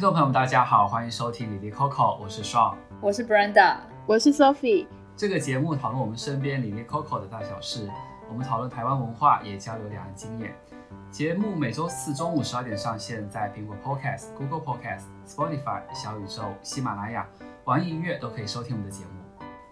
听众朋友们，大家好，欢迎收听哩哩扣扣，我是 Sean，我是 Brenda，我是 Sophie。这个节目讨论我们身边哩哩扣扣的大小事，我们讨论台湾文化，也交流两岸经验。节目每周四中午十二点上线，在苹果 Podcast、Google Podcast、Spotify、小宇宙、喜马拉雅、网易音乐都可以收听我们的节目。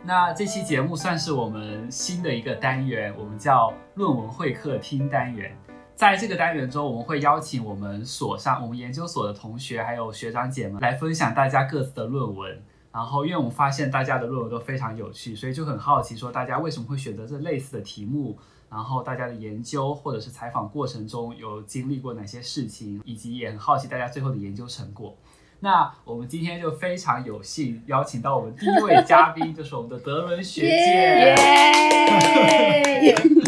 那这期节目算是我们新的一个单元，我们叫论文会客厅单元。在这个单元中，我们会邀请我们所上、我们研究所的同学，还有学长姐们来分享大家各自的论文。然后，因为我们发现大家的论文都非常有趣，所以就很好奇，说大家为什么会选择这类似的题目？然后，大家的研究或者是采访过程中有经历过哪些事情，以及也很好奇大家最后的研究成果。那我们今天就非常有幸邀请到我们第一位嘉宾，就是我们的德伦学姐。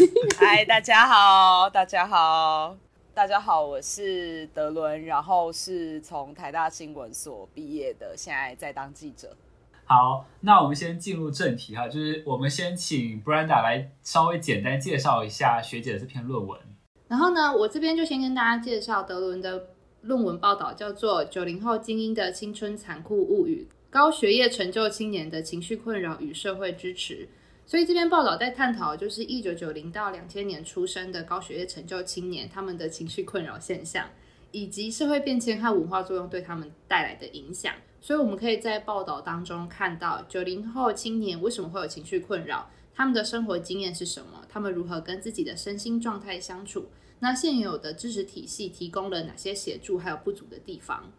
嗨，大家好，大家好，大家好，我是德伦，然后是从台大新闻所毕业的，现在在当记者。好，那我们先进入正题哈，就是我们先请 Brenda 来稍微简单介绍一下学姐的这篇论文。然后呢，我这边就先跟大家介绍德伦的。论文报道叫做《九零后精英的青春残酷物语：高学业成就青年的情绪困扰与社会支持》。所以这篇报道在探讨就是一九九零到两千年出生的高学业成就青年他们的情绪困扰现象，以及社会变迁和文化作用对他们带来的影响。所以我们可以在报道当中看到九零后青年为什么会有情绪困扰，他们的生活经验是什么，他们如何跟自己的身心状态相处。那现有的知识体系提供了哪些协助，还有不足的地方？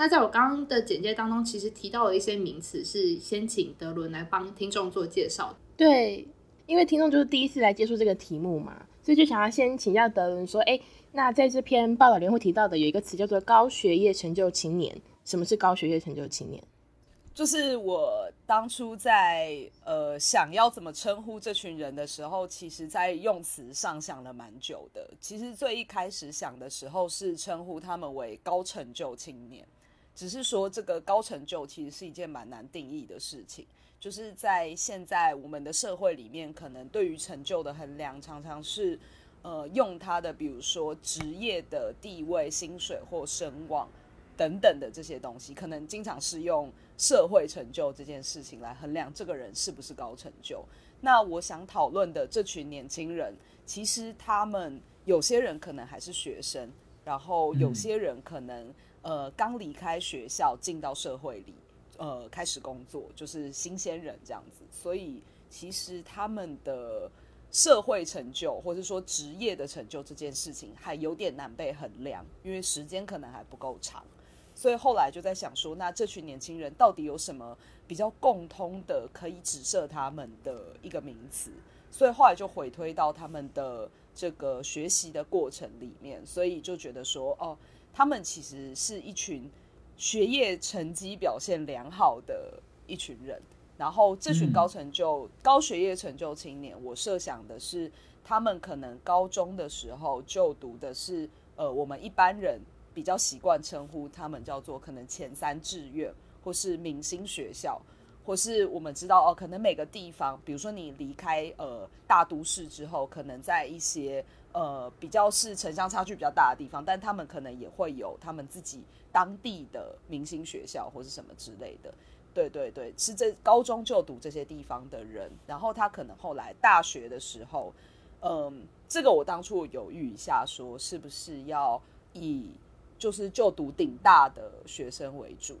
那在我刚刚的简介当中，其实提到了一些名词，是先请德伦来帮听众做介绍。对，因为听众就是第一次来接触这个题目嘛，所以就想要先请教德伦说，哎，那在这篇报道里面会提到的有一个词叫做高学业成就青年，什么是高学业成就青年？就是我当初在呃想要怎么称呼这群人的时候，其实在用词上想了蛮久的。其实最一开始想的时候是称呼他们为高成就青年，只是说这个高成就其实是一件蛮难定义的事情。就是在现在我们的社会里面，可能对于成就的衡量常常是呃用他的比如说职业的地位、薪水或声望。等等的这些东西，可能经常是用社会成就这件事情来衡量这个人是不是高成就。那我想讨论的这群年轻人，其实他们有些人可能还是学生，然后有些人可能呃刚离开学校进到社会里，呃开始工作，就是新鲜人这样子。所以其实他们的社会成就，或者说职业的成就这件事情，还有点难被衡量，因为时间可能还不够长。所以后来就在想说，那这群年轻人到底有什么比较共通的可以指涉他们的一个名词？所以后来就回推到他们的这个学习的过程里面，所以就觉得说，哦，他们其实是一群学业成绩表现良好的一群人。然后这群高成就、高学业成就青年，我设想的是，他们可能高中的时候就读的是，呃，我们一般人。比较习惯称呼他们叫做可能前三志愿，或是明星学校，或是我们知道哦，可能每个地方，比如说你离开呃大都市之后，可能在一些呃比较是城乡差距比较大的地方，但他们可能也会有他们自己当地的明星学校或是什么之类的。对对对，是这高中就读这些地方的人，然后他可能后来大学的时候，嗯、这个我当初犹豫一下，说是不是要以。就是就读顶大的学生为主，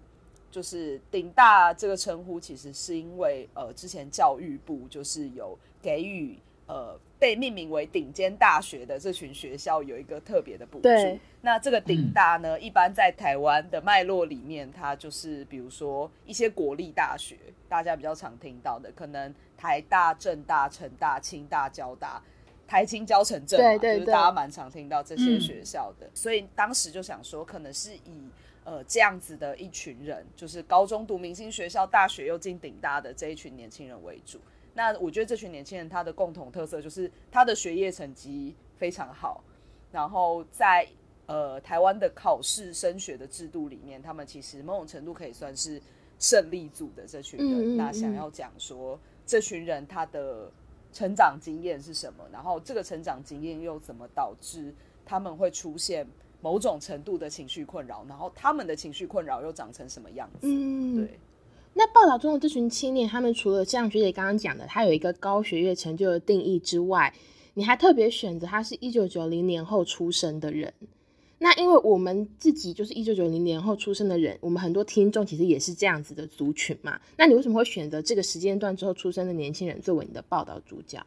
就是顶大这个称呼，其实是因为呃，之前教育部就是有给予呃被命名为顶尖大学的这群学校有一个特别的补助。对那这个顶大呢，嗯、一般在台湾的脉络里面，它就是比如说一些国立大学，大家比较常听到的，可能台大、政大、成大、清大、交大。台清交成政嘛，对对对，就是大家蛮常听到这些学校的，嗯、所以当时就想说，可能是以呃这样子的一群人，就是高中读明星学校，大学又进顶大的这一群年轻人为主。那我觉得这群年轻人他的共同特色就是他的学业成绩非常好，然后在呃台湾的考试升学的制度里面，他们其实某种程度可以算是胜利组的这群人。那想要讲说，这群人他的。成长经验是什么？然后这个成长经验又怎么导致他们会出现某种程度的情绪困扰，然后他们的情绪困扰又长成什么样子？嗯，对。那报道中的这群青年，他们除了像学姐刚刚讲的，他有一个高学业成就的定义之外，你还特别选择他是一九九零年后出生的人。那因为我们自己就是一九九零年后出生的人，我们很多听众其实也是这样子的族群嘛。那你为什么会选择这个时间段之后出生的年轻人作为你的报道主角？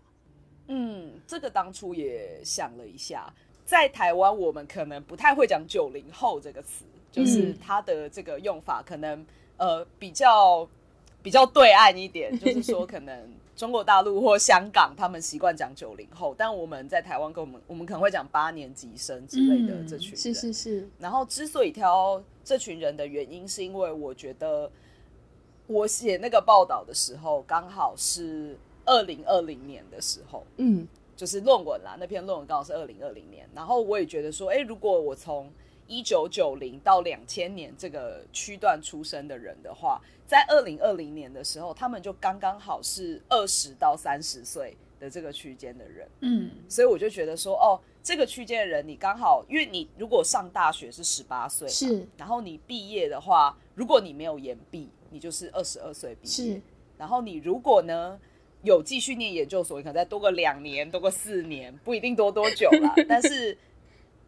嗯，这个当初也想了一下，在台湾我们可能不太会讲“九零后”这个词，就是它的这个用法可能呃比较比较对岸一点，就是说可能。中国大陆或香港，他们习惯讲九零后，但我们在台湾，跟我们我们可能会讲八年级生之类的这群人。是是是。然后之所以挑这群人的原因，是因为我觉得我写那个报道的时候，刚好是二零二零年的时候，嗯，就是论文啦，那篇论文刚好是二零二零年。然后我也觉得说，哎，如果我从一九九零到两千年这个区段出生的人的话，在二零二零年的时候，他们就刚刚好是二十到三十岁的这个区间的人。嗯，所以我就觉得说，哦，这个区间的人，你刚好，因为你如果上大学是十八岁，是，然后你毕业的话，如果你没有延毕，你就是二十二岁毕业。是，然后你如果呢有继续念研究所，你可能再多个两年，多个四年，不一定多多久啦。但是。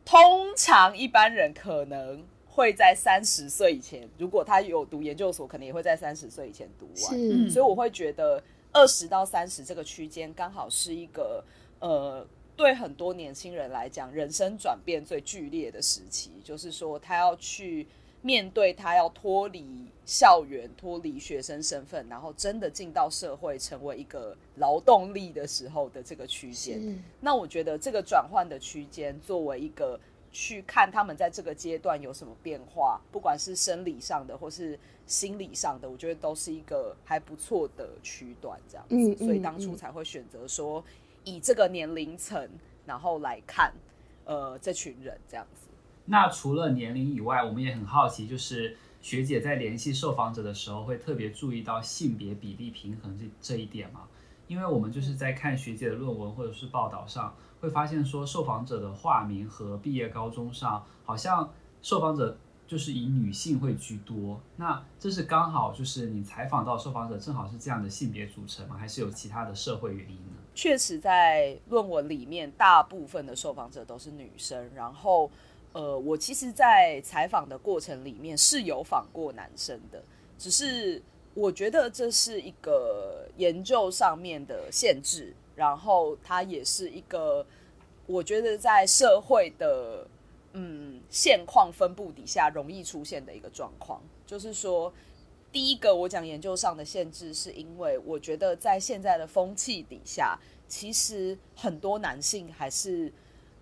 通常一般人可能会在三十岁以前，如果他有读研究所，可能也会在三十岁以前读完。所以我会觉得二十到三十这个区间刚好是一个呃，对很多年轻人来讲，人生转变最剧烈的时期，就是说他要去。面对他要脱离校园、脱离学生身份，然后真的进到社会，成为一个劳动力的时候的这个区间，那我觉得这个转换的区间，作为一个去看他们在这个阶段有什么变化，不管是生理上的或是心理上的，我觉得都是一个还不错的区段，这样子。嗯嗯嗯。所以当初才会选择说以这个年龄层，然后来看呃这群人这样子。那除了年龄以外，我们也很好奇，就是学姐在联系受访者的时候，会特别注意到性别比例平衡这这一点吗？因为我们就是在看学姐的论文或者是报道上，会发现说受访者的化名和毕业高中上，好像受访者就是以女性会居多。那这是刚好就是你采访到受访者正好是这样的性别组成吗？还是有其他的社会原因呢？确实，在论文里面，大部分的受访者都是女生，然后。呃，我其实，在采访的过程里面是有访过男生的，只是我觉得这是一个研究上面的限制，然后它也是一个我觉得在社会的嗯现况分布底下容易出现的一个状况。就是说，第一个我讲研究上的限制，是因为我觉得在现在的风气底下，其实很多男性还是。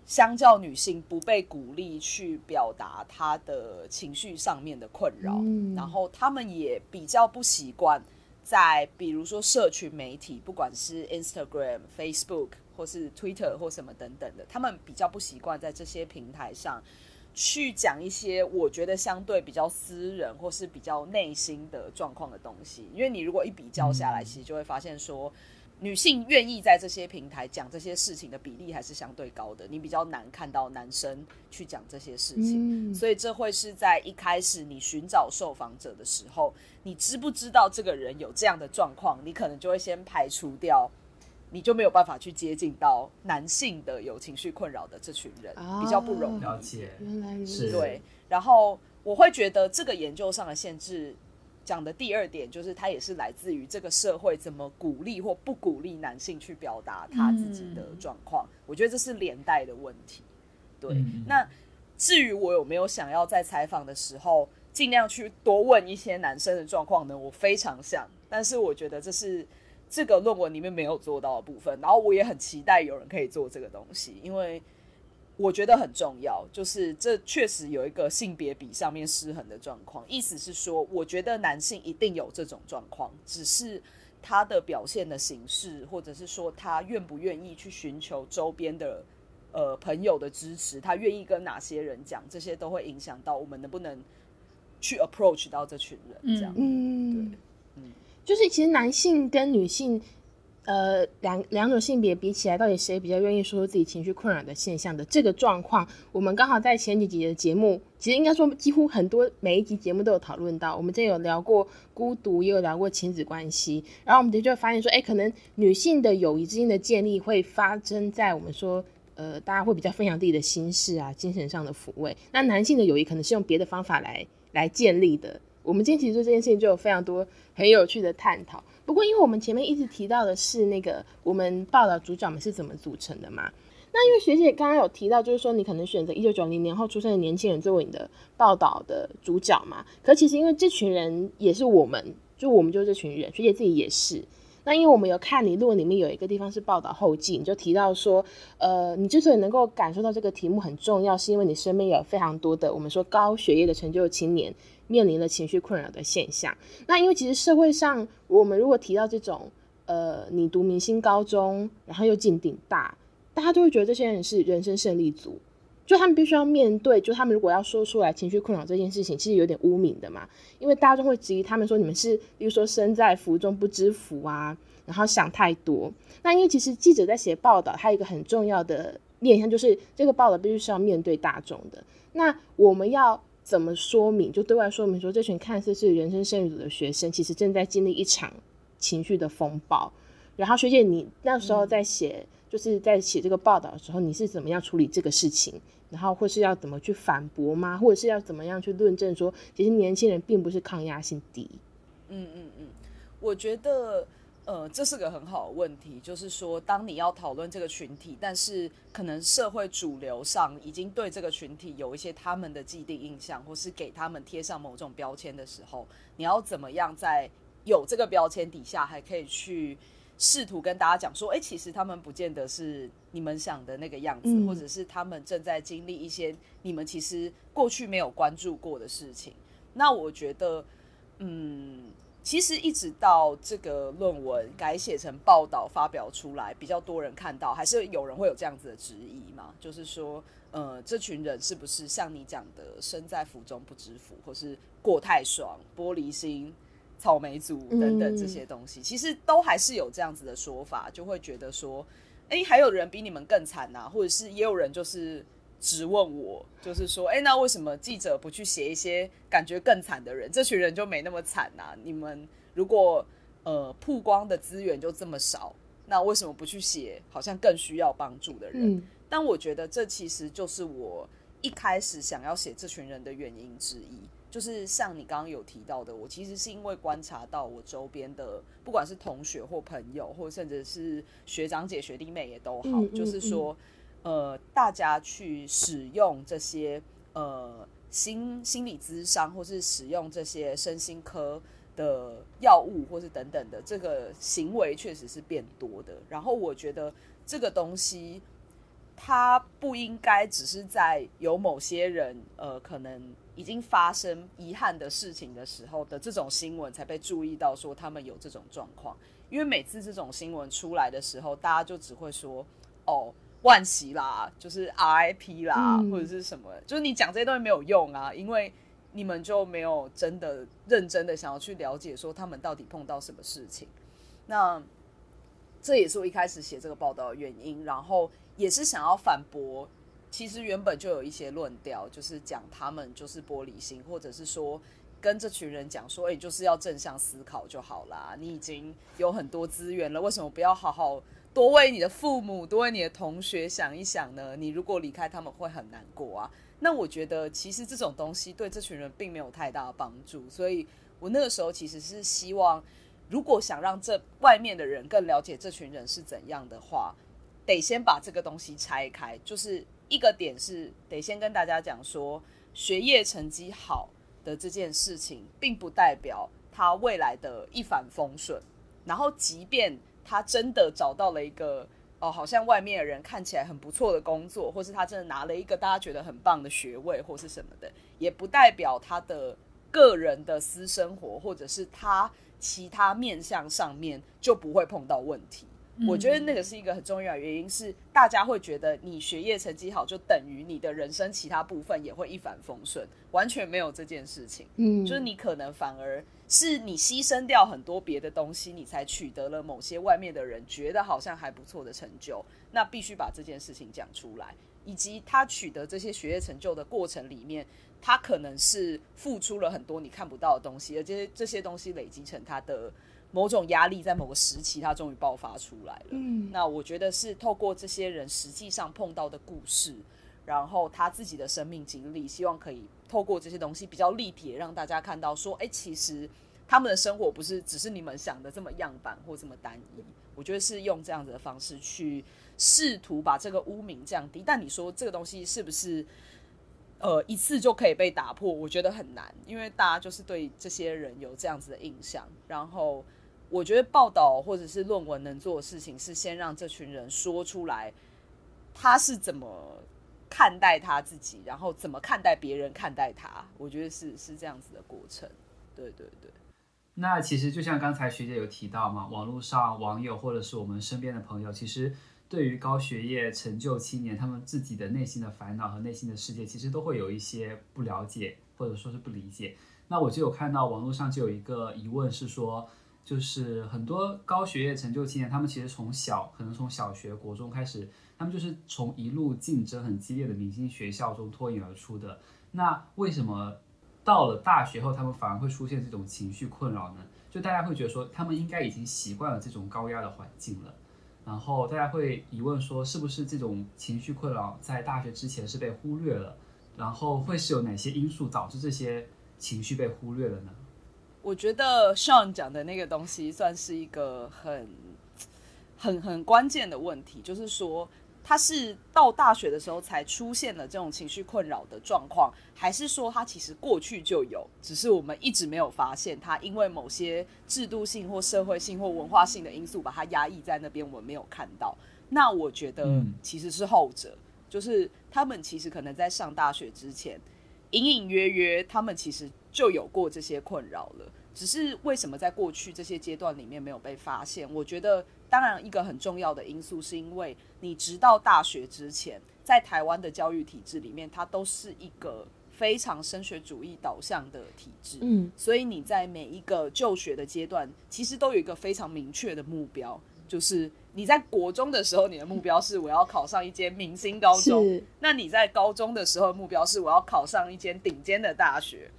相较女性不被鼓励去表达她的情绪上面的困扰，嗯，然后他们也比较不习惯在比如说社群媒体，不管是 Instagram、Facebook 或是 Twitter 或什么等等的，他们比较不习惯在这些平台上去讲一些我觉得相对比较私人或是比较内心的状况的东西。因为你如果一比较下来，其实就会发现说。女性愿意在这些平台讲这些事情的比例还是相对高的，你比较难看到男生去讲这些事情，嗯，所以这会是在一开始你寻找受访者的时候，你知不知道这个人有这样的状况，你可能就会先排除掉，你就没有办法去接近到男性的有情绪困扰的这群人，啊，比较不容易了解。原来是对，然后我会觉得这个研究上的限制。讲的第二点就是，它也是来自于这个社会怎么鼓励或不鼓励男性去表达他自己的状况。嗯。我觉得这是连带的问题。对，嗯。那至于我有没有想要在采访的时候尽量去多问一些男生的状况呢？我非常想，但是我觉得这是这个论文里面没有做到的部分。然后我也很期待有人可以做这个东西，因为。我觉得很重要，就是这确实有一个性别比上面失衡的状况。意思是说，我觉得男性一定有这种状况，只是他的表现的形式，或者是说他愿不愿意去寻求周边的呃朋友的支持，他愿意跟哪些人讲，这些都会影响到我们能不能去 approach 到这群人。这样，嗯，对，嗯，就是其实男性跟女性。呃，两两种性别比起来，到底谁比较愿意说出自己情绪困扰的现象的这个状况？我们刚好在前几集的节目，其实应该说几乎很多每一集节目都有讨论到。我们之前有聊过孤独，也有聊过亲子关系，然后我们就会发现说，哎，可能女性的友谊之间的建立会发生在我们说，呃，大家会比较分享自己的心事啊，精神上的抚慰。那男性的友谊可能是用别的方法来来建立的。我们今天其实对这件事情就有非常多很有趣的探讨。不过，因为我们前面一直提到的是那个我们报道主角们是怎么组成的嘛，那因为学姐刚刚有提到，就是说你可能选择一九九零年后出生的年轻人作为你的报道的主角嘛。可其实因为这群人也是我们，就我们就是这群人，学姐自己也是。那因为我们有看你论文里面有一个地方是报道后记，你就提到说，呃，你之所以能够感受到这个题目很重要，是因为你身边有非常多的我们说高学业的成就青年。面临了情绪困扰的现象，那因为其实社会上，我们如果提到这种，呃，你读明星高中，然后又进顶大，大家都会觉得这些人是人生胜利组，就他们必须要面对，就他们如果要说出来情绪困扰这件事情，其实有点污名的嘛，因为大家都会质疑他们说你们是，比如说身在福中不知福啊，然后想太多。那因为其实记者在写报道，他有一个很重要的面向，就是这个报道必须是要面对大众的，那我们要。怎么说明？就对外说明说，这群看似是人生胜利组的学生，其实正在经历一场情绪的风暴。然后学姐，你那时候在写，嗯、就是在写这个报道的时候，你是怎么样处理这个事情？然后或是要怎么去反驳吗？或者是要怎么样去论证说，其实年轻人并不是抗压性低？嗯嗯嗯，我觉得。呃，这是个很好的问题，就是说，当你要讨论这个群体，但是可能社会主流上已经对这个群体有一些他们的既定印象，或是给他们贴上某种标签的时候，你要怎么样在有这个标签底下，还可以去试图跟大家讲说，哎，其实他们不见得是你们想的那个样子，嗯，或者是他们正在经历一些你们其实过去没有关注过的事情。那我觉得，嗯。其实一直到这个论文改写成报道发表出来，比较多人看到，还是有人会有这样子的质疑嘛？就是说，呃，这群人是不是像你讲的身在福中不知福，或是过太爽、玻璃心、草莓族等等这些东西？嗯、其实都还是有这样子的说法，就会觉得说，哎，还有人比你们更惨呐，或者是也有人就是。质问我，就是说，哎、欸，那为什么记者不去写一些感觉更惨的人？这群人就没那么惨啊？你们如果呃曝光的资源就这么少，那为什么不去写好像更需要帮助的人？嗯、但我觉得这其实就是我一开始想要写这群人的原因之一，就是像你刚刚有提到的，我其实是因为观察到我周边的，不管是同学或朋友，或甚至是学长姐、学弟妹也都好，嗯嗯嗯就是说。呃，大家去使用这些呃心心理咨商，或是使用这些身心科的药物，或是等等的这个行为，确实是变多的。然后我觉得这个东西，它不应该只是在有某些人呃可能已经发生遗憾的事情的时候的这种新闻才被注意到，说他们有这种状况。因为每次这种新闻出来的时候，大家就只会说哦。惋惜啦，就是 RIP 啦，嗯、或者是什么，就是你讲这些东西没有用啊，因为你们就没有真的认真的想要去了解说他们到底碰到什么事情。那这也是我一开始写这个报道的原因，然后也是想要反驳，其实原本就有一些论调，就是讲他们就是玻璃心，或者是说跟这群人讲说，哎，就是要正向思考就好啦，你已经有很多资源了，为什么不要好好？多为你的父母，多为你的同学想一想呢？你如果离开他们，会很难过啊。那我觉得，其实这种东西对这群人并没有太大的帮助。所以我那个时候其实是希望，如果想让这外面的人更了解这群人是怎样的话，得先把这个东西拆开。就是一个点是，得先跟大家讲说，学业成绩好的这件事情，并不代表他未来的一帆风顺。然后，即便他真的找到了一个哦，好像外面的人看起来很不错的工作，或是他真的拿了一个大家觉得很棒的学位，或是什么的，也不代表他的个人的私生活或者是他其他面向上面就不会碰到问题。我觉得那个是一个很重要的原因，是大家会觉得你学业成绩好，就等于你的人生其他部分也会一帆风顺，完全没有这件事情。嗯，就是你可能反而是你牺牲掉很多别的东西，你才取得了某些外面的人觉得好像还不错的成就。那必须把这件事情讲出来，以及他取得这些学业成就的过程里面，他可能是付出了很多你看不到的东西，而这些这些东西累积成他的。某种压力在某个时期，他终于爆发出来了。嗯，那我觉得是透过这些人实际上碰到的故事，然后他自己的生命经历，希望可以透过这些东西比较立体，让大家看到说，哎，其实他们的生活不是只是你们想的这么样板或这么单一。我觉得是用这样子的方式去试图把这个污名降低。但你说这个东西是不是呃一次就可以被打破？我觉得很难，因为大家就是对这些人有这样子的印象，然后。我觉得报道或者是论文能做的事情是先让这群人说出来，他是怎么看待他自己，然后怎么看待别人看待他。我觉得是是这样子的过程。对对对。那其实就像刚才学姐有提到嘛，网络上网友或者是我们身边的朋友，其实对于高学业成就青年他们自己的内心的烦恼和内心的世界，其实都会有一些不了解或者说是不理解。那我就有看到网络上就有一个疑问是说。就是很多高学业成就青年，他们其实从小可能从小学、国中开始，他们就是从一路竞争很激烈的明星学校中脱颖而出的。那为什么到了大学后，他们反而会出现这种情绪困扰呢？就大家会觉得说，他们应该已经习惯了这种高压的环境了。然后大家会疑问说，是不是这种情绪困扰在大学之前是被忽略了？然后会是有哪些因素导致这些情绪被忽略了呢？我觉得 Sean 讲的那个东西算是一个很、很、很关键的问题，就是说他是到大学的时候才出现了这种情绪困扰的状况，还是说他其实过去就有，只是我们一直没有发现他因为某些制度性或社会性或文化性的因素把它压抑在那边，我们没有看到。那我觉得其实是后者，就是他们其实可能在上大学之前，隐隐约约他们其实。就有过这些困扰了，只是为什么在过去这些阶段里面没有被发现？我觉得，当然一个很重要的因素是因为你直到大学之前，在台湾的教育体制里面，它都是一个非常升学主义导向的体制，嗯，所以你在每一个就学的阶段，其实都有一个非常明确的目标，就是你在国中的时候，你的目标是我要考上一间明星高中，那你在高中的时候，目标是我要考上一间顶尖的大学。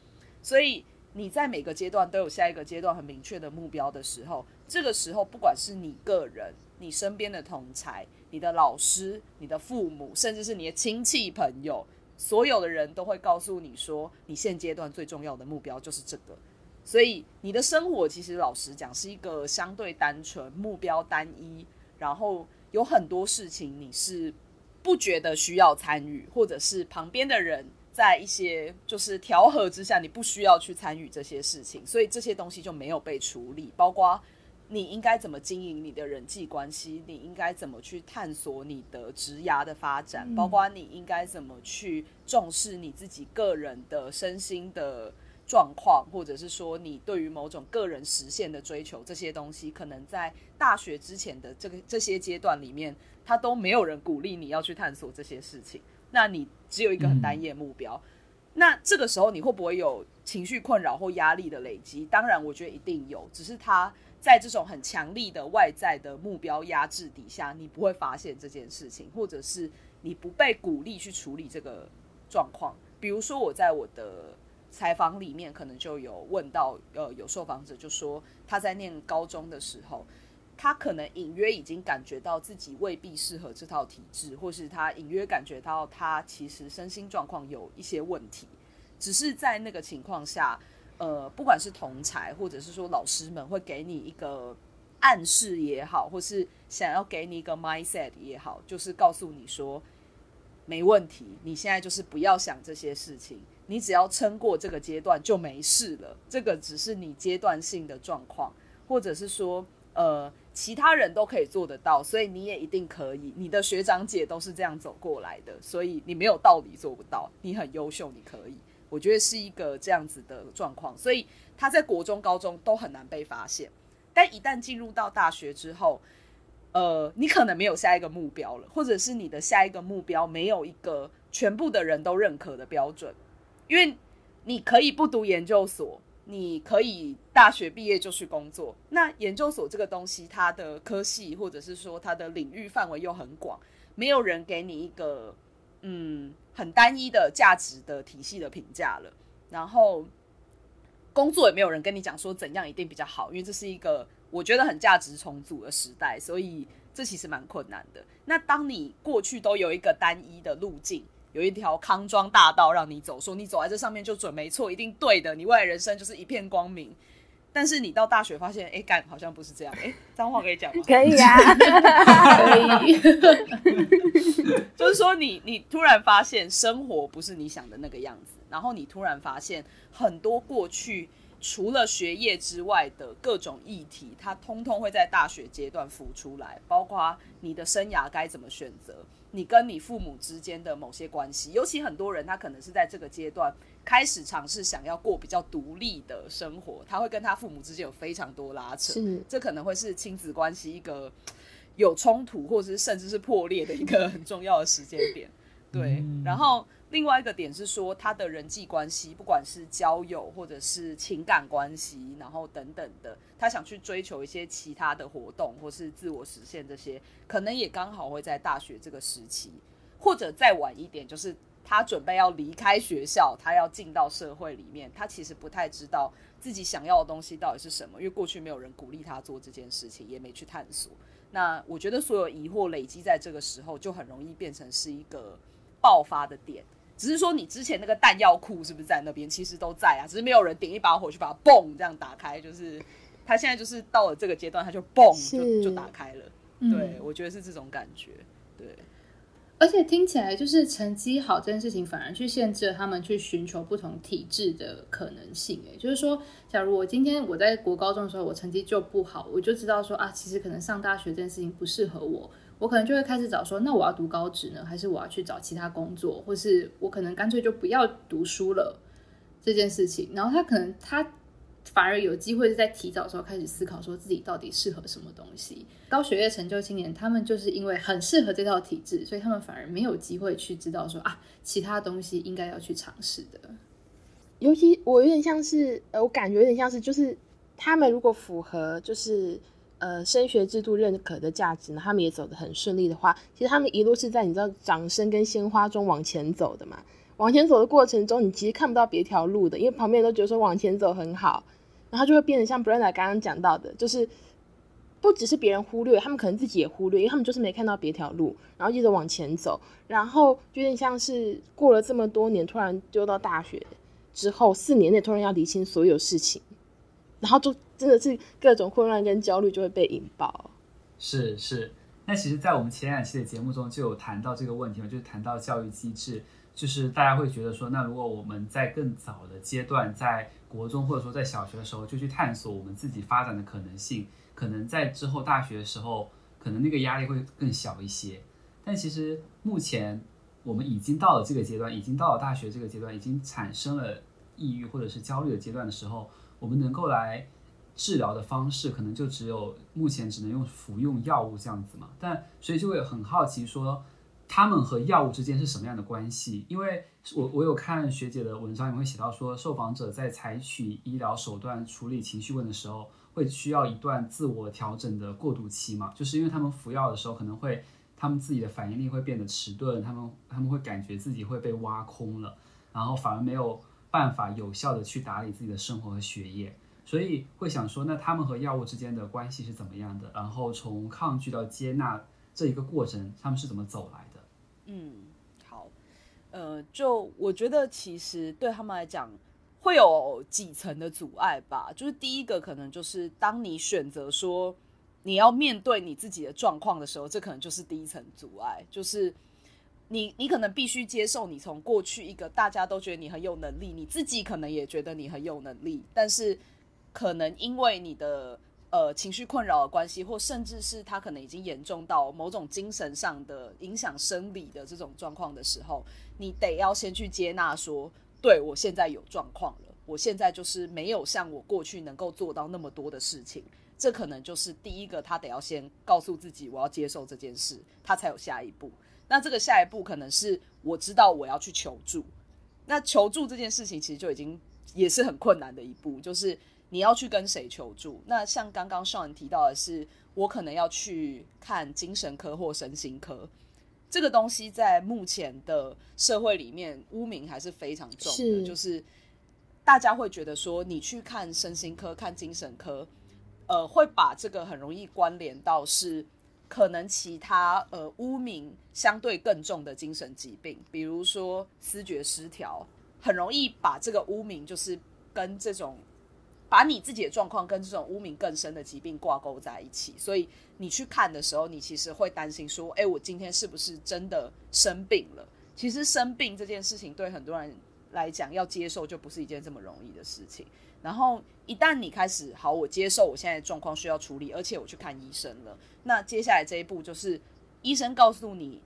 所以你在每个阶段都有下一个阶段很明确的目标的时候，这个时候不管是你个人、你身边的同才、你的老师、你的父母，甚至是你的亲戚朋友，所有的人都会告诉你说，你现阶段最重要的目标就是这个。所以你的生活其实老实讲是一个相对单纯、目标单一，然后有很多事情你是不觉得需要参与，或者是旁边的人。在一些就是调和之下，你不需要去参与这些事情，所以这些东西就没有被处理。包括你应该怎么经营你的人际关系，你应该怎么去探索你的职涯的发展，包括你应该怎么去重视你自己个人的身心的状况，或者是说你对于某种个人实现的追求，这些东西可能在大学之前的这个这些阶段里面，他都没有人鼓励你要去探索这些事情。那你只有一个很单一的目标，嗯，那这个时候你会不会有情绪困扰或压力的累积？当然，我觉得一定有，只是他在这种很强力的外在的目标压制底下，你不会发现这件事情，或者是你不被鼓励去处理这个状况。比如说，我在我的采访里面，可能就有问到，呃，有受访者就说他在念高中的时候。他可能隐约已经感觉到自己未必适合这套体制，或是他隐约感觉到他其实身心状况有一些问题。只是在那个情况下，呃，不管是同才或者是说老师们会给你一个暗示也好，或是想要给你一个 mindset 也好，就是告诉你说没问题，你现在就是不要想这些事情，你只要撑过这个阶段就没事了。这个只是你阶段性的状况，或者是说，呃。其他人都可以做得到，所以你也一定可以。你的学长姐都是这样走过来的，所以你没有道理做不到。你很优秀，你可以。我觉得是一个这样子的状况，所以他在国中、高中都很难被发现。但一旦进入到大学之后，呃，你可能没有下一个目标了，或者是你的下一个目标没有一个全部的人都认可的标准，因为你可以不读研究所，你可以大学毕业就去工作。那研究所这个东西，它的科系或者是说它的领域范围又很广，没有人给你一个嗯很单一的价值的体系的评价了。然后工作也没有人跟你讲说怎样一定比较好，因为这是一个。我觉得很价值重组的时代，所以这其实蛮困难的。那当你过去都有一个单一的路径，有一条康庄大道让你走，说你走在这上面就准没错，一定对的，你未来人生就是一片光明。但是你到大学发现，哎，干好像不是这样。哎，脏话可以讲吗？可以啊，可以。就是说你，你你突然发现生活不是你想的那个样子，然后你突然发现很多过去。除了学业之外的各种议题，它通通会在大学阶段浮出来，包括你的生涯该怎么选择，你跟你父母之间的某些关系。尤其很多人，他可能是在这个阶段开始尝试想要过比较独立的生活，他会跟他父母之间有非常多拉扯，这可能会是亲子关系一个有冲突，或者是甚至是破裂的一个很重要的时间点。对，然后。另外一个点是说，他的人际关系，不管是交友或者是情感关系，然后等等的，他想去追求一些其他的活动，或是自我实现，这些可能也刚好会在大学这个时期，或者再晚一点，就是他准备要离开学校，他要进到社会里面，他其实不太知道自己想要的东西到底是什么，因为过去没有人鼓励他做这件事情，也没去探索。那我觉得所有疑惑累积在这个时候，就很容易变成是一个爆发的点。只是说你之前那个弹药库是不是在那边？其实都在啊，只是没有人点一把火去把它嘣这样打开。就是他现在就是到了这个阶段，他就嘣就就打开了。嗯、对，我觉得是这种感觉。对，而且听起来就是成绩好这件事情，反而去限制了他们去寻求不同体制的可能性。哎，就是说，假如我今天我在国高中的时候，我成绩就不好，我就知道说啊，其实可能上大学这件事情不适合我。我可能就会开始找说，那我要读高职呢，还是我要去找其他工作，或是我可能干脆就不要读书了这件事情。然后他可能他反而有机会是在提早时候开始思考，说自己到底适合什么东西。高学业成就青年，他们就是因为很适合这套体制，所以他们反而没有机会去知道说啊，其他东西应该要去尝试的。尤其我有点像是，呃，我感觉有点像是，就是他们如果符合，就是。呃，升学制度认可的价值呢，他们也走得很顺利的话，其实他们一路是在你知道掌声跟鲜花中往前走的嘛。往前走的过程中，你其实看不到别条路的，因为旁边人都觉得说往前走很好，然后就会变得像 Brenda 刚刚讲到的，就是不只是别人忽略，他们可能自己也忽略，因为他们就是没看到别条路，然后一直往前走，然后就有点像是过了这么多年，突然丢到大学之后四年内突然要理清所有事情，然后就。真的是各种混乱跟焦虑就会被引爆。是是，那其实，在我们前两期的节目中就有谈到这个问题嘛，就是谈到教育机制，就是大家会觉得说，那如果我们在更早的阶段，在国中或者说在小学的时候就去探索我们自己发展的可能性，可能在之后大学的时候，可能那个压力会更小一些。但其实目前我们已经到了这个阶段，已经到了大学这个阶段，已经产生了抑郁或者是焦虑的阶段的时候，我们能够来。治疗的方式可能就只有目前只能用服用药物这样子嘛，但所以就会很好奇说，他们和药物之间是什么样的关系？因为我我有看学姐的文章，也会写到说，受访者在采取医疗手段处理情绪问的时候，会需要一段自我调整的过渡期嘛，就是因为他们服药的时候可能会，他们自己的反应力会变得迟钝，他们他们会感觉自己会被挖空了，然后反而没有办法有效的去打理自己的生活和学业。所以会想说，那他们和药物之间的关系是怎么样的？然后从抗拒到接纳这一个过程，他们是怎么走来的？嗯，好，呃，就我觉得其实对他们来讲会有几层的阻碍吧。就是第一个可能就是当你选择说你要面对你自己的状况的时候，这可能就是第一层阻碍，就是你你可能必须接受你从过去一个大家都觉得你很有能力，你自己可能也觉得你很有能力，但是。可能因为你的呃情绪困扰的关系，或甚至是他可能已经严重到某种精神上的影响生理的这种状况的时候，你得要先去接纳说，对，我现在有状况了，我现在就是没有像我过去能够做到那么多的事情，这可能就是第一个，他得要先告诉自己，我要接受这件事，他才有下一步。那这个下一步可能是我知道我要去求助。那求助这件事情其实就已经也是很困难的一步，就是你要去跟谁求助。那像刚刚 Sean 提到的是，我可能要去看精神科或身心科。这个东西在目前的社会里面污名还是非常重的，是就是大家会觉得说，你去看身心科、看精神科，呃，会把这个很容易关联到是可能其他呃污名相对更重的精神疾病，比如说思觉失调，很容易把这个污名就是跟这种。把你自己的状况跟这种污名更深的疾病挂钩在一起，所以你去看的时候，你其实会担心说：“哎，我今天是不是真的生病了？”其实生病这件事情对很多人来讲，要接受就不是一件这么容易的事情。然后一旦你开始好，我接受我现在的状况需要处理，而且我去看医生了，那接下来这一步就是医生告诉你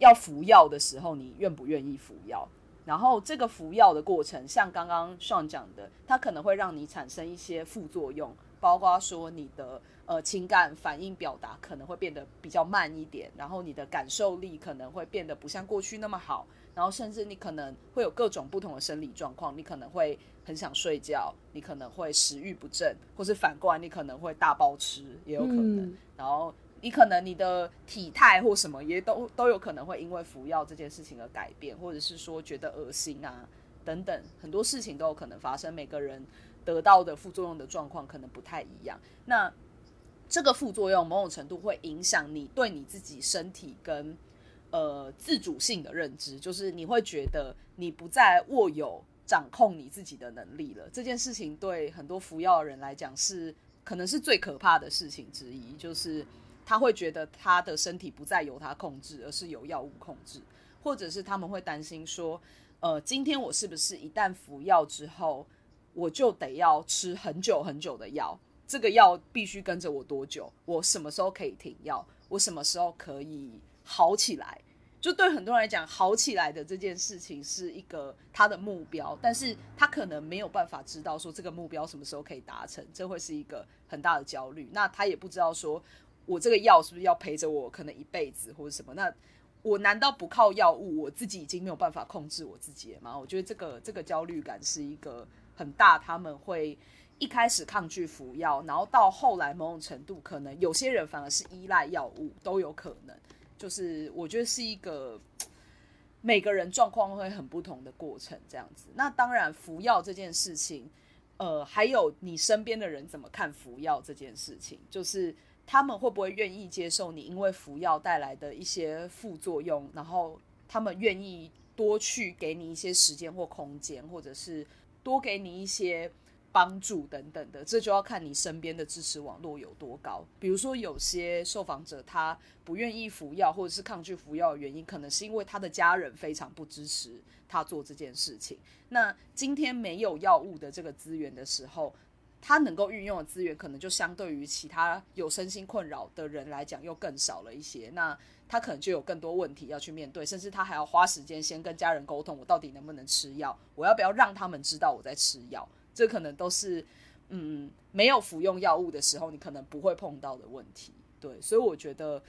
要服药的时候，你愿不愿意服药？然后这个服药的过程，像刚刚 Sean 讲的，它可能会让你产生一些副作用，包括说你的呃情感反应表达可能会变得比较慢一点，然后你的感受力可能会变得不像过去那么好，然后甚至你可能会有各种不同的生理状况，你可能会很想睡觉，你可能会食欲不振，或是反过来你可能会大暴吃也有可能，嗯、然后。你可能你的体态或什么也都都有可能会因为服药这件事情而改变，或者是说觉得恶心啊等等，很多事情都有可能发生。每个人得到的副作用的状况可能不太一样。那这个副作用某种程度会影响你对你自己身体跟呃自主性的认知，就是你会觉得你不再握有掌控你自己的能力了。这件事情对很多服药的人来讲是可能是最可怕的事情之一，就是。他会觉得他的身体不再由他控制，而是由药物控制，或者是他们会担心说，呃，今天我是不是一旦服药之后，我就得要吃很久很久的药？这个药必须跟着我多久？我什么时候可以停药？我什么时候可以好起来？就对很多人来讲，好起来的这件事情是一个他的目标，但是他可能没有办法知道说这个目标什么时候可以达成，这会是一个很大的焦虑。那他也不知道说。我这个药是不是要陪着我可能一辈子或者什么？那我难道不靠药物，我自己已经没有办法控制我自己了吗？我觉得这个这个焦虑感是一个很大，他们会一开始抗拒服药，然后到后来某种程度，可能有些人反而是依赖药物都有可能。就是我觉得是一个每个人状况会很不同的过程，这样子。那当然，服药这件事情，呃，还有你身边的人怎么看服药这件事情，就是。他们会不会愿意接受你因为服药带来的一些副作用？然后他们愿意多去给你一些时间或空间，或者是多给你一些帮助等等的，这就要看你身边的支持网络有多高。比如说，有些受访者他不愿意服药，或者是抗拒服药的原因，可能是因为他的家人非常不支持他做这件事情。那今天没有药物的这个资源的时候，他能够运用的资源，可能就相对于其他有身心困扰的人来讲，又更少了一些。那他可能就有更多问题要去面对，甚至他还要花时间先跟家人沟通，我到底能不能吃药？我要不要让他们知道我在吃药？这可能都是嗯，没有服用药物的时候，你可能不会碰到的问题。对，所以我觉得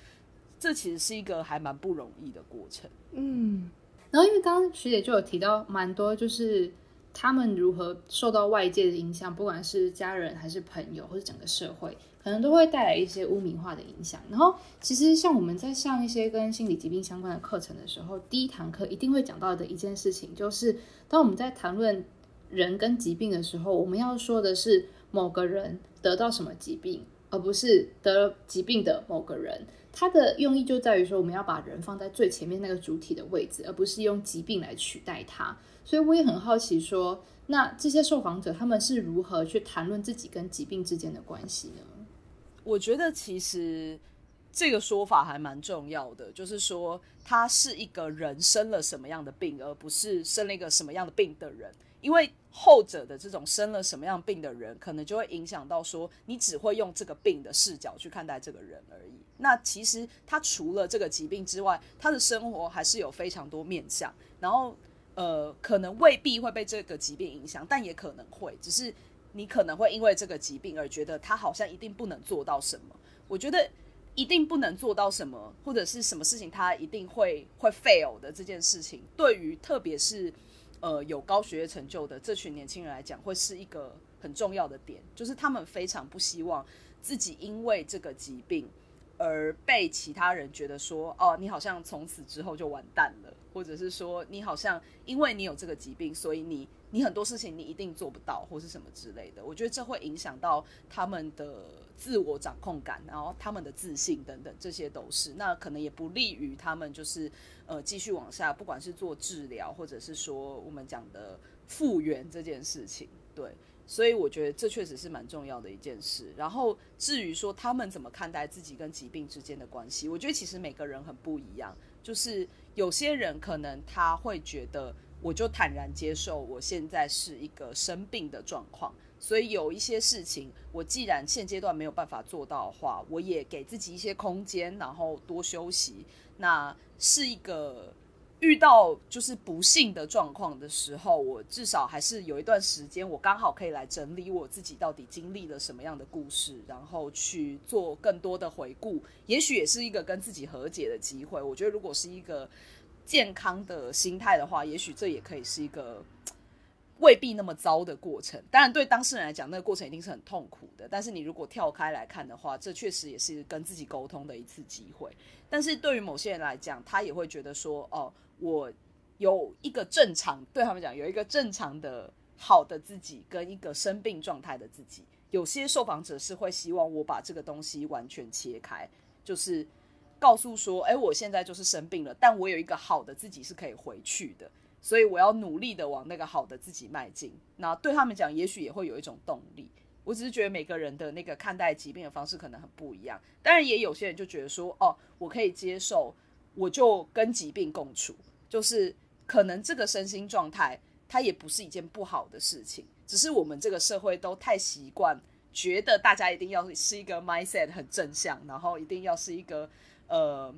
这其实是一个还蛮不容易的过程。嗯，然后因为刚刚学姐就有提到蛮多，就是。他们如何受到外界的影响，不管是家人还是朋友，或者整个社会，可能都会带来一些污名化的影响。然后，其实像我们在上一些跟心理疾病相关的课程的时候，第一堂课一定会讲到的一件事情，就是当我们在谈论人跟疾病的时候，我们要说的是某个人得到什么疾病，而不是得了疾病的某个人。它的用意就在于说，我们要把人放在最前面那个主体的位置，而不是用疾病来取代它。所以我也很好奇说，那这些受访者他们是如何去谈论自己跟疾病之间的关系呢？我觉得其实这个说法还蛮重要的，就是说他是一个人生了什么样的病，而不是生了一个什么样的病的人。因为后者的这种生了什么样病的人，可能就会影响到说你只会用这个病的视角去看待这个人而已。那其实他除了这个疾病之外，他的生活还是有非常多面向，然后。呃，可能未必会被这个疾病影响，但也可能会。只是你可能会因为这个疾病而觉得他好像一定不能做到什么。我觉得一定不能做到什么，或者是什么事情他一定会会 fail 的这件事情，对于特别是呃有高学业成就的这群年轻人来讲，会是一个很重要的点，就是他们非常不希望自己因为这个疾病而被其他人觉得说，哦，你好像从此之后就完蛋了，或者是说你好像因为你有这个疾病，所以你。你很多事情你一定做不到，或是什么之类的，我觉得这会影响到他们的自我掌控感，然后他们的自信等等，这些都是。那可能也不利于他们就是呃继续往下，不管是做治疗，或者是说我们讲的复原这件事情。对，所以我觉得这确实是蛮重要的一件事。然后至于说他们怎么看待自己跟疾病之间的关系，我觉得其实每个人很不一样。就是有些人可能他会觉得。我就坦然接受，我现在是一个生病的状况，所以有一些事情，我既然现阶段没有办法做到的话，我也给自己一些空间，然后多休息。那是一个遇到就是不幸的状况的时候，我至少还是有一段时间，我刚好可以来整理我自己到底经历了什么样的故事，然后去做更多的回顾，也许也是一个跟自己和解的机会。我觉得如果是一个。健康的心态的话，也许这也可以是一个未必那么糟的过程。当然，对当事人来讲，那个过程一定是很痛苦的。但是，你如果跳开来看的话，这确实也是跟自己沟通的一次机会。但是对于某些人来讲，他也会觉得说：“哦，我有一个正常，对他们讲有一个正常的好的自己，跟一个生病状态的自己。”有些受访者是会希望我把这个东西完全切开，就是。告诉说，哎，我现在就是生病了，但我有一个好的自己是可以回去的，所以我要努力的往那个好的自己迈进。那对他们讲，也许也会有一种动力。我只是觉得每个人的那个看待疾病的方式可能很不一样。当然，也有些人就觉得说，哦，我可以接受，我就跟疾病共处，就是可能这个身心状态它也不是一件不好的事情，只是我们这个社会都太习惯，觉得大家一定要是一个 mindset 很正向，然后一定要是一个。呃，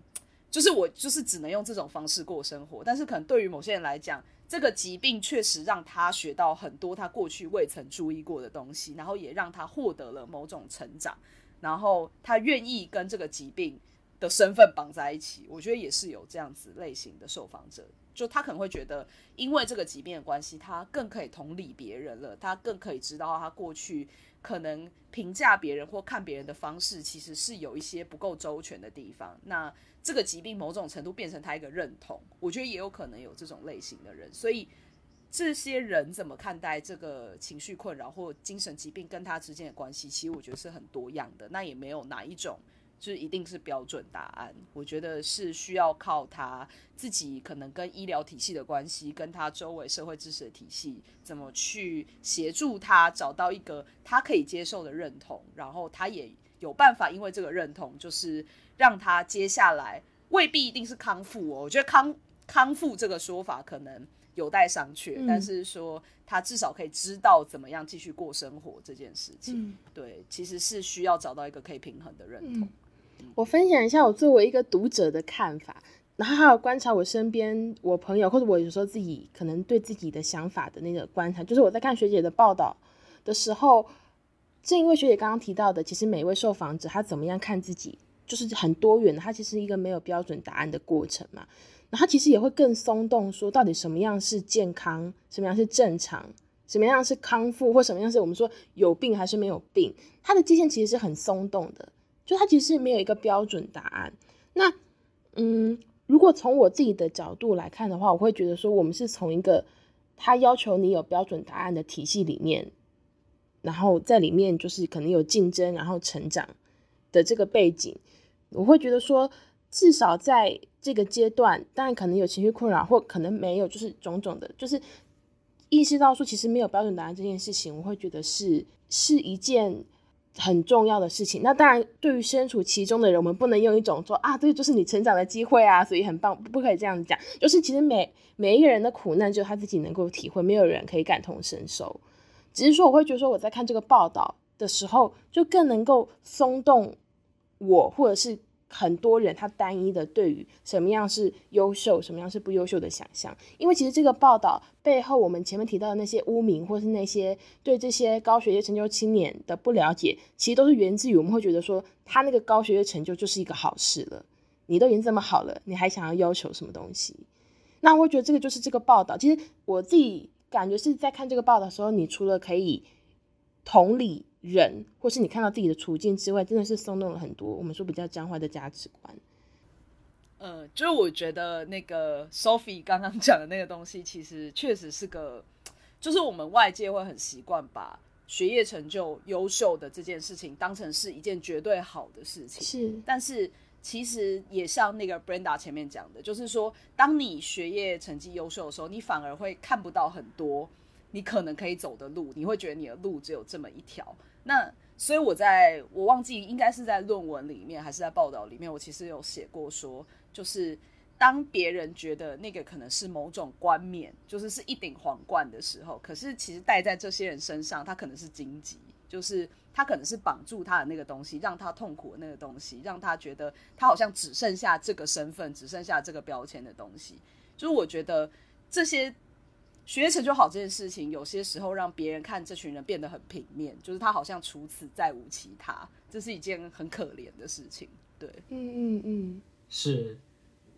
就是我就是只能用这种方式过生活，但是可能对于某些人来讲，这个疾病确实让他学到很多他过去未曾注意过的东西，然后也让他获得了某种成长，然后他愿意跟这个疾病的身份绑在一起。我觉得也是有这样子类型的受访者，就他可能会觉得，因为这个疾病的关系，他更可以同理别人了，他更可以知道他过去。可能评价别人或看别人的方式，其实是有一些不够周全的地方。那这个疾病某种程度变成他一个认同，我觉得也有可能有这种类型的人。所以这些人怎么看待这个情绪困扰或精神疾病跟他之间的关系，其实我觉得是很多样的。那也没有哪一种。就是一定是标准答案，我觉得是需要靠他自己，可能跟医疗体系的关系，跟他周围社会支持的体系，怎么去协助他找到一个他可以接受的认同，然后他也有办法，因为这个认同，就是让他接下来未必一定是康复哦。我觉得康康复这个说法可能有待商榷，嗯，但是说他至少可以知道怎么样继续过生活这件事情，嗯，对，其实是需要找到一个可以平衡的认同。嗯我分享一下我作为一个读者的看法，然后还有观察我身边我朋友或者我有时候自己可能对自己的想法的那个观察，就是我在看学姐的报道的时候，正因为学姐刚刚提到的，其实每一位受访者他怎么样看自己，就是很多元的，他其实一个没有标准答案的过程嘛。然后其实也会更松动，说到底什么样是健康，什么样是正常，什么样是康复，或什么样是我们说有病还是没有病，他的界限其实是很松动的。就它其实没有一个标准答案。那，嗯，如果从我自己的角度来看的话，我会觉得说，我们是从一个他要求你有标准答案的体系里面，然后在里面就是可能有竞争，然后成长的这个背景，我会觉得说，至少在这个阶段，当然可能有情绪困扰，或可能没有，就是种种的，就是意识到说，其实没有标准答案这件事情，我会觉得是是一件。很重要的事情。那当然，对于身处其中的人，我们不能用一种说啊，这就是你成长的机会啊，所以很棒，不可以这样讲。就是其实每每一个人的苦难，只有他自己能够体会，没有人可以感同身受。只是说，我会觉得说，我在看这个报道的时候，就更能够松动我，或者是很多人他单一的对于什么样是优秀，什么样是不优秀的想象。因为其实这个报道背后，我们前面提到的那些污名，或是那些对这些高学业成就青年的不了解，其实都是源自于我们会觉得说，他那个高学业成就就是一个好事了。你都已经这么好了，你还想要要求什么东西？那我觉得这个就是这个报道。其实我自己感觉是在看这个报道的时候，你除了可以同理人，或是你看到自己的处境之外，真的是松动了很多。我们说比较僵化的价值观。呃，就是我觉得那个 Sophie 刚刚讲的那个东西，其实确实是个，就是我们外界会很习惯把学业成就优秀的这件事情当成是一件绝对好的事情。是，但是。其实也像那个 Brenda 前面讲的，就是说，当你学业成绩优秀的时候，你反而会看不到很多你可能可以走的路，你会觉得你的路只有这么一条。那所以我在我忘记应该是在论文里面还是在报道里面，我其实有写过说，就是当别人觉得那个可能是某种冠冕，就是是一顶皇冠的时候，可是其实戴在这些人身上，它可能是荆棘，就是。他可能是绑住他的那个东西，让他痛苦的那个东西，让他觉得他好像只剩下这个身份，只剩下这个标签的东西。就是我觉得这些学业成就好这件事情，有些时候让别人看这群人变得很平面，就是他好像除此再无其他，这是一件很可怜的事情。对，嗯嗯嗯，是。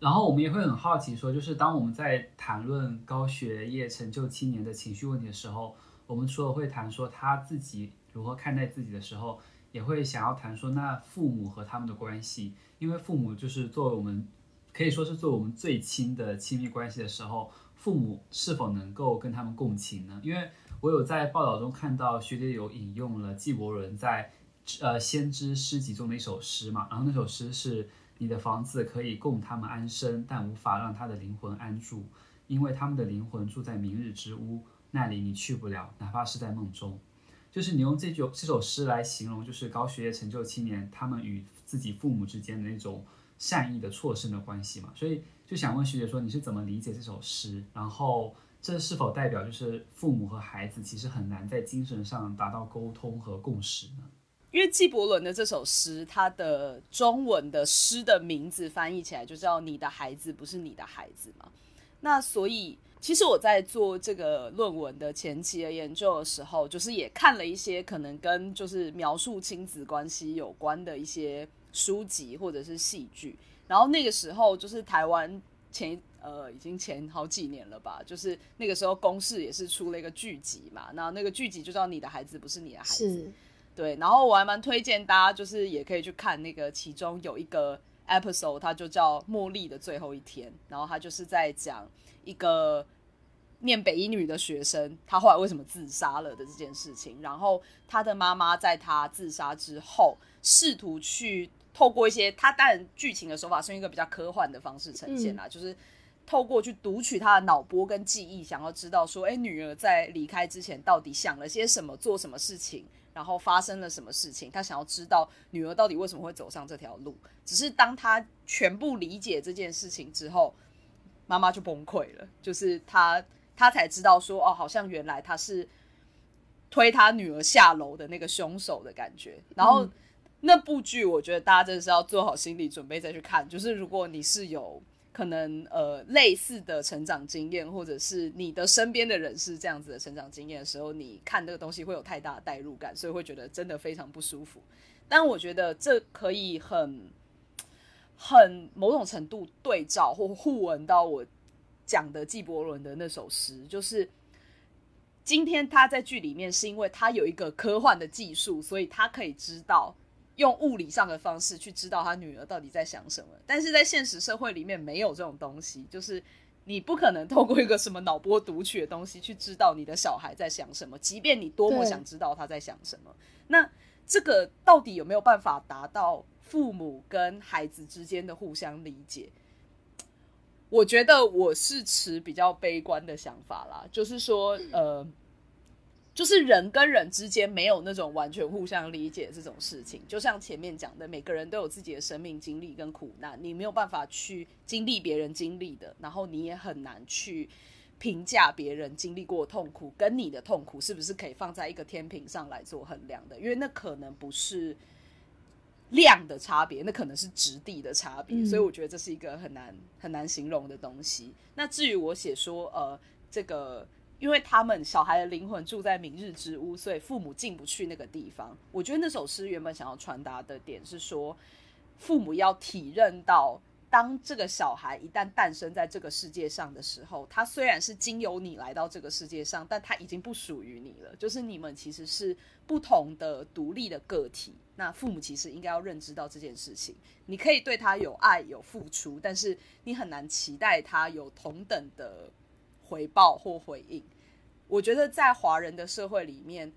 然后我们也会很好奇说，就是当我们在谈论高学业成就青年的情绪问题的时候，我们除了会谈说他自己。如何看待自己的时候，也会想要谈说，那父母和他们的关系，因为父母就是作为我们，可以说是作为我们最亲的亲密关系的时候，父母是否能够跟他们共情呢？因为我有在报道中看到学姐有引用了纪伯伦在呃《先知诗集》中的一首诗嘛，然后那首诗是：你的房子可以供他们安身，但无法让他的灵魂安住，因为他们的灵魂住在明日之屋，那里你去不了，哪怕是在梦中。就是你用这句这首诗来形容，就是高学业成就青年他们与自己父母之间的那种善意的错身的关系嘛，所以就想问学姐说，你是怎么理解这首诗？然后这是否代表就是父母和孩子其实很难在精神上达到沟通和共识呢？因为纪伯伦的这首诗，它的中文的诗的名字翻译起来就叫“你的孩子不是你的孩子”嘛，那所以。其实我在做这个论文的前期的研究的时候，就是也看了一些可能跟就是描述亲子关系有关的一些书籍或者是戏剧。然后那个时候就是台湾前呃已经前好几年了吧，就是那个时候公视也是出了一个剧集嘛，那那个剧集就叫《你的孩子不是你的孩子》。是。对，然后我还蛮推荐大家就是也可以去看那个其中有一个 episode，它就叫《茉莉的最后一天》，然后它就是在讲。一个念北一女的学生，她后来为什么自杀了的这件事情，然后她的妈妈在她自杀之后，试图去透过一些，他当然剧情的手法是用一个比较科幻的方式呈现啦，嗯、就是透过去读取他的脑波跟记忆，想要知道说，哎，女儿在离开之前到底想了些什么，做什么事情，然后发生了什么事情，他想要知道女儿到底为什么会走上这条路。只是当他全部理解这件事情之后。妈妈就崩溃了，就是他，他才知道说，哦，好像原来他是推他女儿下楼的那个凶手的感觉。然后、嗯、那部剧，我觉得大家真的是要做好心理准备再去看。就是如果你是有可能呃类似的成长经验，或者是你的身边的人是这样子的成长经验的时候，你看这个东西会有太大的代入感，所以会觉得真的非常不舒服。但我觉得这可以很。很某种程度对照或互文到我讲的纪伯伦的那首诗，就是今天他在剧里面是因为他有一个科幻的技术，所以他可以知道用物理上的方式去知道他女儿到底在想什么。但是在现实社会里面没有这种东西，就是你不可能透过一个什么脑波读取的东西去知道你的小孩在想什么，即便你多么想知道他在想什么。那这个到底有没有办法达到？父母跟孩子之间的互相理解，我觉得我是持比较悲观的想法啦。就是说，呃，就是人跟人之间没有那种完全互相理解这种事情。就像前面讲的，每个人都有自己的生命经历跟苦难，你没有办法去经历别人经历的，然后你也很难去评价别人经历过痛苦跟你的痛苦是不是可以放在一个天平上来做衡量的，因为那可能不是。量的差别，那可能是质地的差别，嗯、所以我觉得这是一个很难很难形容的东西。那至于我写说，呃，这个因为他们小孩的灵魂住在明日之屋，所以父母进不去那个地方。我觉得那首诗原本想要传达的点是说，父母要体认到。当这个小孩一旦诞生在这个世界上的时候，他虽然是经由你来到这个世界上，但他已经不属于你了。就是你们其实是不同的独立的个体。那父母其实应该要认知到这件事情。你可以对他有爱有付出，但是你很难期待他有同等的回报或回应。我觉得在华人的社会里面，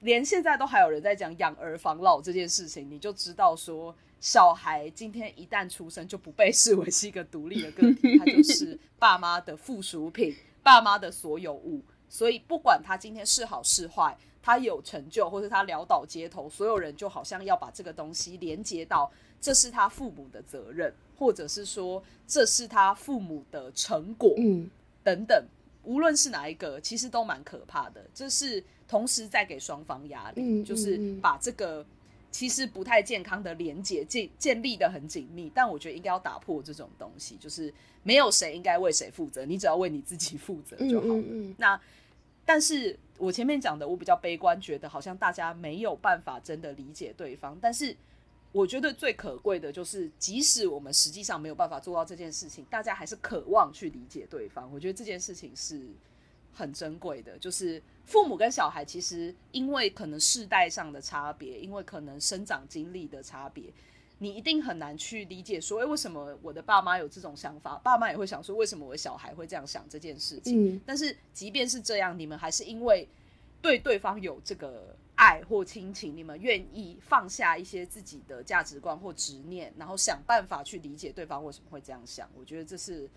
连现在都还有人在讲养儿防老这件事情，你就知道说。小孩今天一旦出生，就不被视为是一个独立的个体，他就是爸妈的附属品，爸妈的所有物。所以不管他今天是好是坏，他有成就或是他潦倒街头，所有人就好像要把这个东西连接到这是他父母的责任，或者是说这是他父母的成果，嗯，等等。无论是哪一个，其实都蛮可怕的。这是同时在给双方压力，嗯，就是把这个。其实不太健康的连接建建立的很紧密，但我觉得应该要打破这种东西，就是没有谁应该为谁负责，你只要为你自己负责就好了。那，但是我前面讲的，我比较悲观，觉得好像大家没有办法真的理解对方。但是我觉得最可贵的就是，即使我们实际上没有办法做到这件事情，大家还是渴望去理解对方。我觉得这件事情是很珍贵的，就是。父母跟小孩其实因为可能世代上的差别，因为可能生长经历的差别，你一定很难去理解说，诶，为什么我的爸妈有这种想法？爸妈也会想说，为什么我的小孩会这样想这件事情？嗯。但是即便是这样，你们还是因为对对方有这个爱或亲情，你们愿意放下一些自己的价值观或执念，然后想办法去理解对方为什么会这样想。我觉得这是。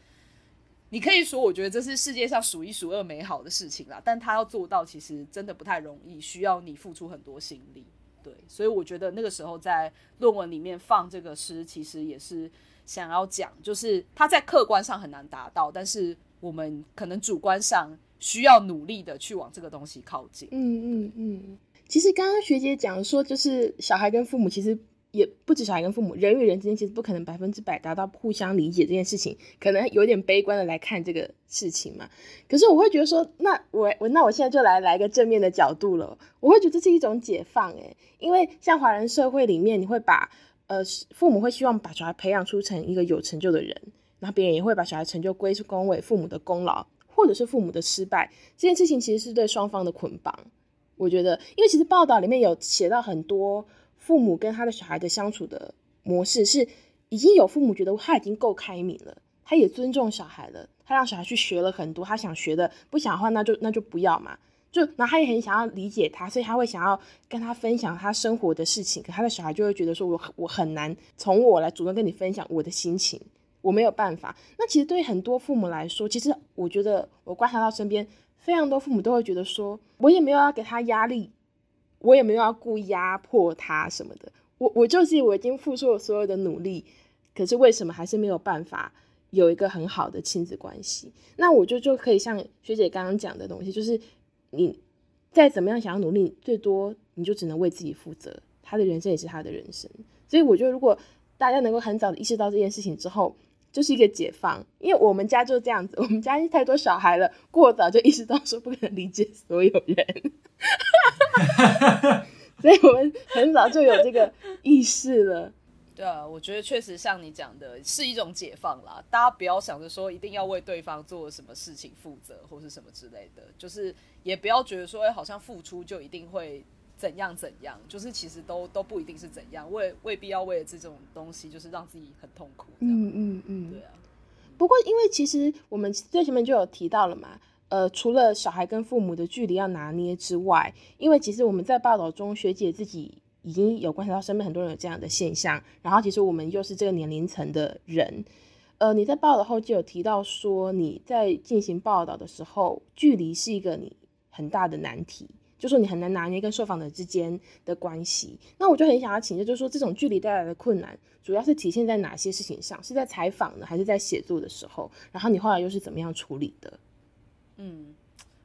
你可以说，我觉得这是世界上数一数二美好的事情啦，但他要做到，其实真的不太容易，需要你付出很多心力。对，所以我觉得那个时候在论文里面放这个诗，其实也是想要讲，就是他在客观上很难达到，但是我们可能主观上需要努力的去往这个东西靠近。嗯嗯嗯。其实刚刚学姐讲说，就是小孩跟父母其实。也不止小孩跟父母，人与人之间其实不可能百分之百达到互相理解这件事情，可能有点悲观的来看这个事情嘛。可是我会觉得说，那我我那我现在就来来一个正面的角度了，我会觉得这是一种解放诶，因为像华人社会里面，你会把呃父母会希望把小孩培养出成一个有成就的人，然后别人也会把小孩成就归功为父母的功劳，或者是父母的失败，这件事情其实是对双方的捆绑。我觉得，因为其实报道里面有写到很多。父母跟他的小孩的相处的模式是，已经有父母觉得他已经够开明了，他也尊重小孩了，他让小孩去学了很多他想学的，不想的话那就那就不要嘛，就然后他也很想要理解他，所以他会想要跟他分享他生活的事情，可他的小孩就会觉得说我我很难从我来主动跟你分享我的心情，我没有办法。那其实对于很多父母来说，其实我觉得我观察到身边非常多父母都会觉得说，我也没有要给他压力。我也没有要故意压迫他什么的，我我就是我已经付出了所有的努力，可是为什么还是没有办法有一个很好的亲子关系？那我就就可以像学姐刚刚讲的东西，就是你再怎么样想要努力，最多你就只能为自己负责，他的人生也是他的人生。所以我觉得，如果大家能够很早的意识到这件事情之后，就是一个解放。因为我们家就这样子，我们家太多小孩了，过早就意识到说不可能理解所有人。所以我们很早就有这个意识了。对啊，我觉得确实像你讲的，是一种解放啦。大家不要想着说一定要为对方做什么事情负责，或是什么之类的。就是也不要觉得说，哎，好像付出就一定会怎样怎样。就是其实都都不一定是怎样，未未必要为了这种东西，就是让自己很痛苦。嗯嗯嗯，对啊。不过因为其实我们最前面就有提到了嘛。呃，除了小孩跟父母的距离要拿捏之外，因为其实我们在报道中，学姐自己已经有观察到身边很多人有这样的现象，然后其实我们又是这个年龄层的人，呃，你在报道后就有提到说，你在进行报道的时候，距离是一个你很大的难题，就说你很难拿捏跟受访者之间的关系。那我就很想要请教，就是说这种距离带来的困难，主要是体现在哪些事情上？是在采访呢，还是在写作的时候？然后你后来又是怎么样处理的？嗯，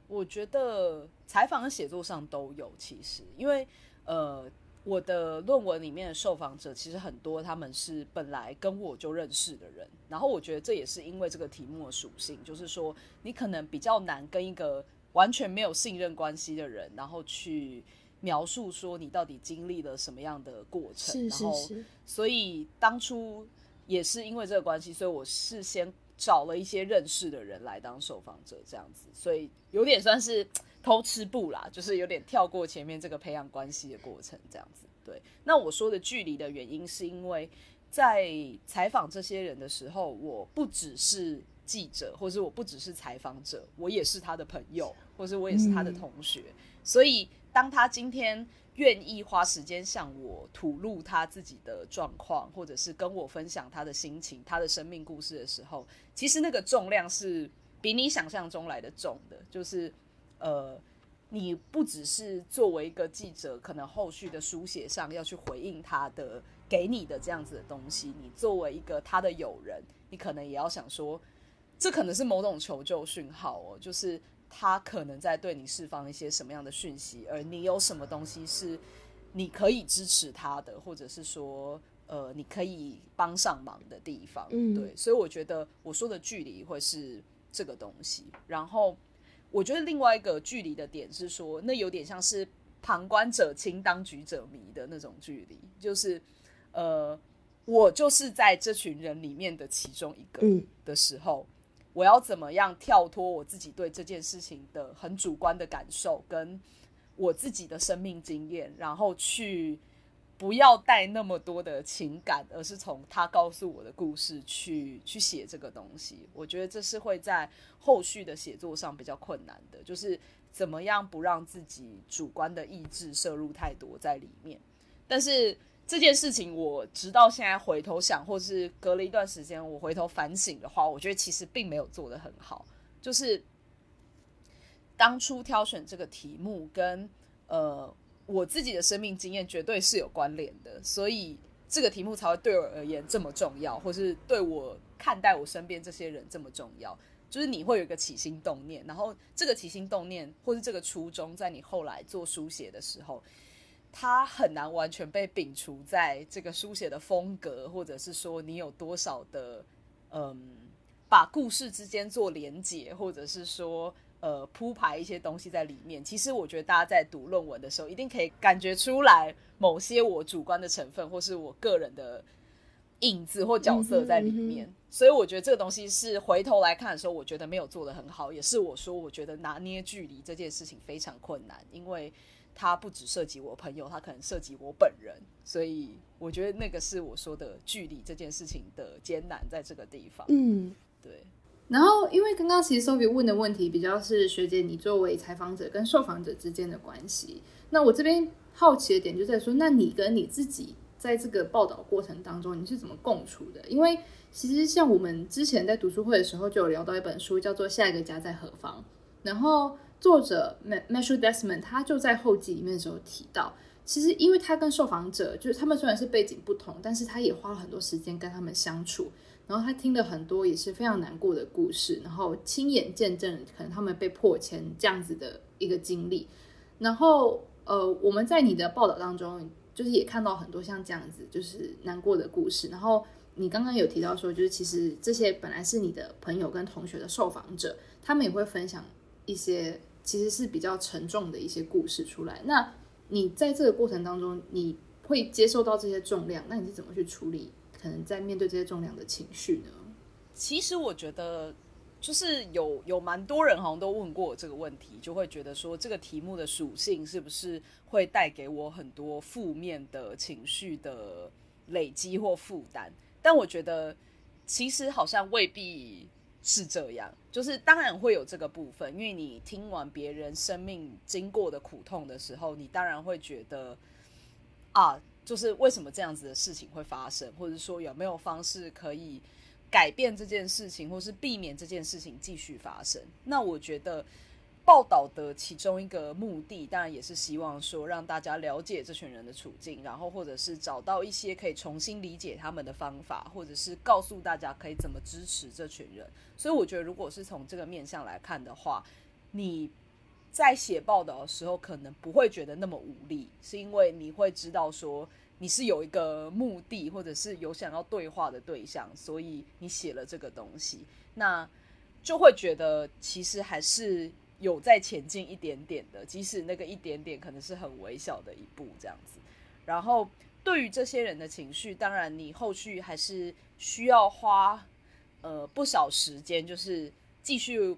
我觉得采访和写作上都有，其实因为呃，我的论文里面的受访者其实很多，他们是本来跟我就认识的人，然后我觉得这也是因为这个题目的属性，就是说你可能比较难跟一个完全没有信任关系的人，然后去描述说你到底经历了什么样的过程，是是是，然后所以当初也是因为这个关系，所以我事先找了一些认识的人来当受访者，这样子，所以有点算是。偷吃步啦，就是有点跳过前面这个培养关系的过程，这样子。对，那我说的距离的原因，是因为在采访这些人的时候，我不只是记者，或是我不只是采访者，我也是他的朋友，或是我也是他的同学。嗯。所以，当他今天愿意花时间向我吐露他自己的状况，或者是跟我分享他的心情、他的生命故事的时候，其实那个重量是比你想象中来的重的，就是。呃，你不只是作为一个记者，可能后续的书写上要去回应他的给你的这样子的东西，你作为一个他的友人，你可能也要想说，这可能是某种求救讯号哦，就是他可能在对你释放一些什么样的讯息，而你有什么东西是你可以支持他的，或者是说，呃，你可以帮上忙的地方。嗯，对，所以我觉得我说的距离会是这个东西，然后。我觉得另外一个距离的点是说，那有点像是旁观者清，当局者迷的那种距离，就是，呃，我就是在这群人里面的其中一个的时候，嗯，我要怎么样跳脱我自己对这件事情的很主观的感受，跟我自己的生命经验，然后去。不要带那么多的情感，而是从他告诉我的故事去去写这个东西。我觉得这是会在后续的写作上比较困难的，就是怎么样不让自己主观的意志摄入太多在里面。但是这件事情，我直到现在回头想，或是隔了一段时间我回头反省的话，我觉得其实并没有做得很好。就是当初挑选这个题目跟呃。我自己的生命经验绝对是有关联的，所以这个题目才会对我而言这么重要，或是对我看待我身边这些人这么重要。就是你会有一个起心动念，然后这个起心动念或是这个初衷，在你后来做书写的时候，它很难完全被摒除在这个书写的风格，或者是说你有多少的嗯，把故事之间做连结，或者是说。呃，铺排一些东西在里面。其实我觉得大家在读论文的时候，一定可以感觉出来某些我主观的成分，或是我个人的影子或角色在里面。所以我觉得这个东西是回头来看的时候，我觉得没有做得很好，也是我说我觉得拿捏距离这件事情非常困难，因为它不只涉及我朋友，它可能涉及我本人。所以我觉得那个是我说的距离这件事情的艰难在这个地方。嗯，对。然后，因为刚刚其实 Sophie 问的问题比较是学姐你作为采访者跟受访者之间的关系。那我这边好奇的点就在说，那你跟你自己在这个报道过程当中，你是怎么共处的？因为其实像我们之前在读书会的时候就有聊到一本书，叫做《下一个家在何方》。然后作者 Mashu Desmond 他就在后记里面的时候提到，其实因为他跟受访者就是他们虽然是背景不同，但是他也花了很多时间跟他们相处。然后他听了很多也是非常难过的故事，然后亲眼见证可能他们被迫迁这样子的一个经历。然后呃，我们在你的报道当中，就是也看到很多像这样子就是难过的故事。然后你刚刚有提到说，就是其实这些本来是你的朋友跟同学的受访者，他们也会分享一些其实是比较沉重的一些故事出来。那你在这个过程当中，你会接受到这些重量，那你是怎么去处理？可能在面对这些重量的情绪呢？其实我觉得，就是有有蛮多人好像都问过我这个问题，就会觉得说这个题目的属性是不是会带给我很多负面的情绪的累积或负担？但我觉得其实好像未必是这样。就是当然会有这个部分，因为你听完别人生命经过的苦痛的时候，你当然会觉得啊。就是为什么这样子的事情会发生，或者说有没有方式可以改变这件事情，或是避免这件事情继续发生？那我觉得报道的其中一个目的，当然也是希望说让大家了解这群人的处境，然后或者是找到一些可以重新理解他们的方法，或者是告诉大家可以怎么支持这群人。所以我觉得，如果是从这个面向来看的话，你在写报道的时候，可能不会觉得那么无力，是因为你会知道说你是有一个目的，或者是有想要对话的对象，所以你写了这个东西，那就会觉得其实还是有在前进一点点的，即使那个一点点可能是很微小的一步这样子。然后对于这些人的情绪，当然你后续还是需要花呃不少时间，就是继续。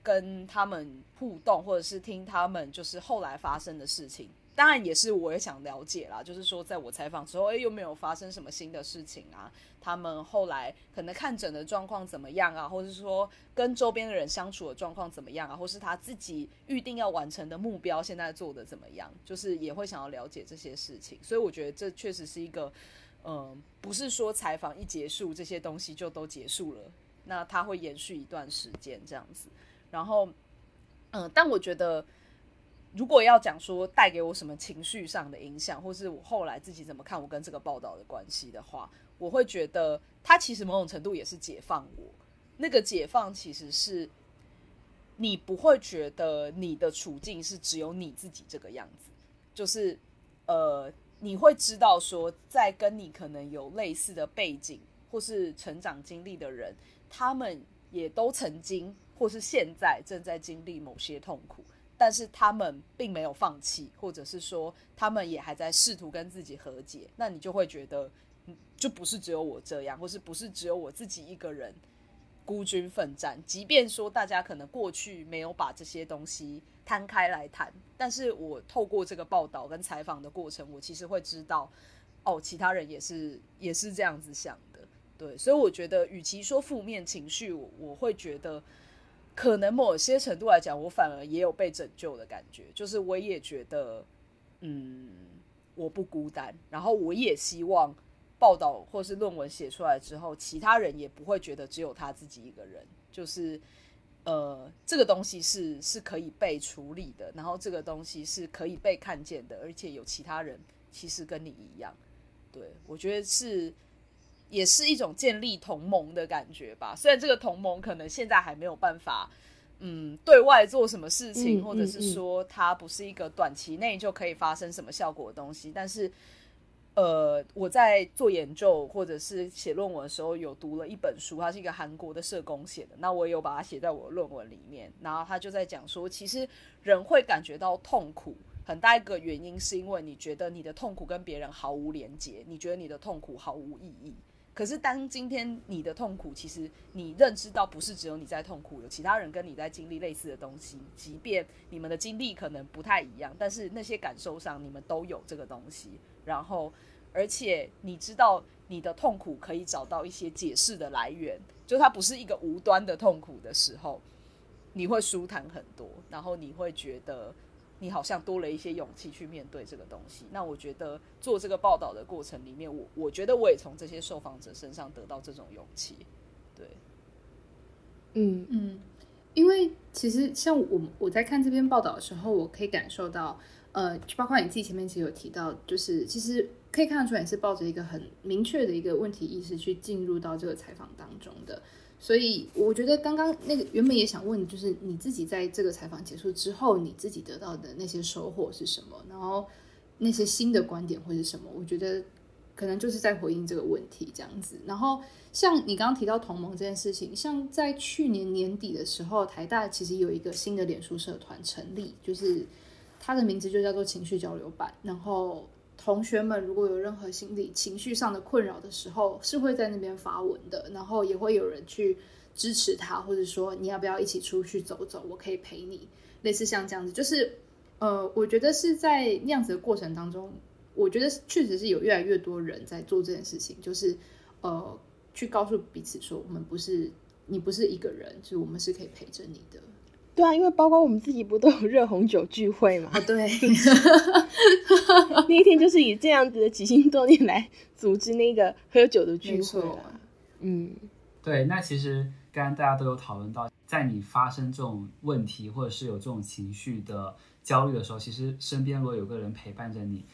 跟他们互动，或者是听他们就是后来发生的事情，当然也是我也想了解啦。就是说，在我采访之后，哎，又没有发生什么新的事情啊？他们后来可能看诊的状况怎么样啊？或者是说跟周边的人相处的状况怎么样啊？或是他自己预定要完成的目标现在做的怎么样？就是也会想要了解这些事情。所以我觉得这确实是一个，嗯、不是说采访一结束，这些东西就都结束了。那它会延续一段时间这样子。然后，嗯，但我觉得，如果要讲说带给我什么情绪上的影响，或是我后来自己怎么看我跟这个报道的关系的话，我会觉得它其实某种程度也是解放我。那个解放其实是，你不会觉得你的处境是只有你自己这个样子，就是呃，你会知道说，在跟你可能有类似的背景或是成长经历的人，他们也都曾经。或是现在正在经历某些痛苦，但是他们并没有放弃，或者是说他们也还在试图跟自己和解。那你就会觉得，就不是只有我这样，或是不是只有我自己一个人孤军奋战。即便说大家可能过去没有把这些东西摊开来谈，但是我透过这个报道跟采访的过程，我其实会知道，哦，其他人也是也是这样子想的。对，所以我觉得，与其说负面情绪，我我会觉得。可能某些程度来讲，我反而也有被拯救的感觉，就是我也觉得，嗯，我不孤单。然后我也希望报道或是论文写出来之后，其他人也不会觉得只有他自己一个人。就是，呃，这个东西是是可以被处理的，然后这个东西是可以被看见的，而且有其他人其实跟你一样。对，我觉得是。也是一种建立同盟的感觉吧。虽然这个同盟可能现在还没有办法，嗯，对外做什么事情，或者是说它不是一个短期内就可以发生什么效果的东西。但是，呃，我在做研究或者是写论文的时候，有读了一本书，它是一个韩国的社工写的。那我也有把它写在我的论文里面。然后他就在讲说，其实人会感觉到痛苦，很大一个原因是因为你觉得你的痛苦跟别人毫无连结，你觉得你的痛苦毫无意义。可是，当今天你的痛苦，其实你认知到不是只有你在痛苦，有其他人跟你在经历类似的东西，即便你们的经历可能不太一样，但是那些感受上你们都有这个东西。然后，而且你知道你的痛苦可以找到一些解释的来源，就它不是一个无端的痛苦的时候，你会舒坦很多，然后你会觉得。你好像多了一些勇气去面对这个东西。那我觉得做这个报道的过程里面，我我觉得我也从这些受访者身上得到这种勇气。对，嗯嗯，因为其实像我我在看这篇报道的时候，我可以感受到，呃，包括你自己前面其实有提到，就是其实可以看得出来你是抱着一个很明确的一个问题意识去进入到这个采访当中的。所以我觉得刚刚那个原本也想问，就是你自己在这个采访结束之后，你自己得到的那些收获是什么？然后那些新的观点会是什么？我觉得可能就是在回应这个问题这样子。然后像你刚刚提到同盟这件事情，像在去年年底的时候，台大其实有一个新的脸书社团成立，就是它的名字就叫做情绪交流版，然后。同学们如果有任何心理情绪上的困扰的时候，是会在那边发文的，然后也会有人去支持他，或者说你要不要一起出去走走，我可以陪你，类似像这样子，就是呃，我觉得是在那样子的过程当中，我觉得确实是有越来越多人在做这件事情，就是呃，去告诉彼此说，我们不是你不是一个人，就是我们是可以陪着你的。对啊，因为包括我们自己不都有热红酒聚会嘛？啊，对，那一天就是以这样子的起心动念来组织那个喝酒的聚会。嗯，对。那其实刚刚大家都有讨论到，在你发生这种问题或者是有这种情绪的焦虑的时候，其实身边如果有个人陪伴着你，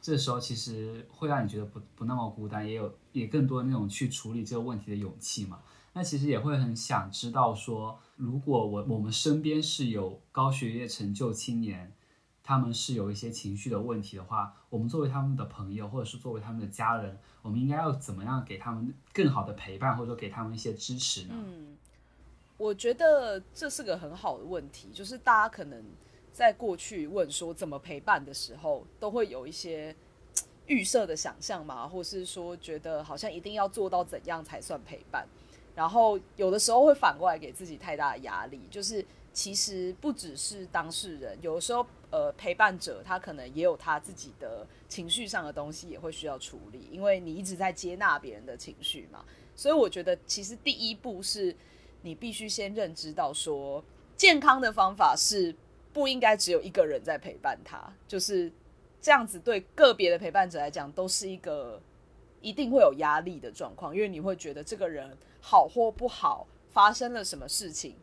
这时候其实会让你觉得不不那么孤单，也有也更多那种去处理这个问题的勇气嘛。那其实也会很想知道说，如果我我们身边是有高学业成就青年，他们是有一些情绪的问题的话，我们作为他们的朋友，或者是作为他们的家人，我们应该要怎么样给他们更好的陪伴，或者说给他们一些支持呢？嗯，我觉得这是个很好的问题，就是大家可能在过去问说怎么陪伴的时候，都会有一些预设的想象嘛，或是说觉得好像一定要做到怎样才算陪伴，然后有的时候会反过来给自己太大的压力，就是其实不只是当事人，有的时候。呃，陪伴者他可能也有他自己的情绪上的东西，也会需要处理，因为你一直在接纳别人的情绪嘛。所以我觉得，其实第一步是你必须先认知到说，健康的方法是不应该只有一个人在陪伴他，就是这样子。对个别的陪伴者来讲，都是一个一定会有压力的状况，因为你会觉得这个人好或不好，发生了什么事情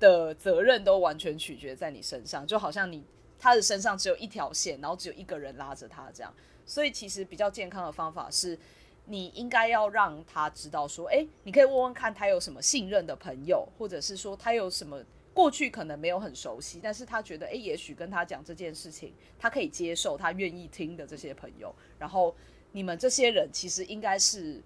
的责任都完全取决在你身上，就好像你。他的身上只有一条线，然后只有一个人拉着他，这样。所以其实比较健康的方法是，你应该要让他知道说，诶，你可以问问看他有什么信任的朋友，或者是说他有什么过去可能没有很熟悉，但是他觉得，诶，也许跟他讲这件事情，他可以接受，他愿意听的这些朋友。然后你们这些人其实应该是，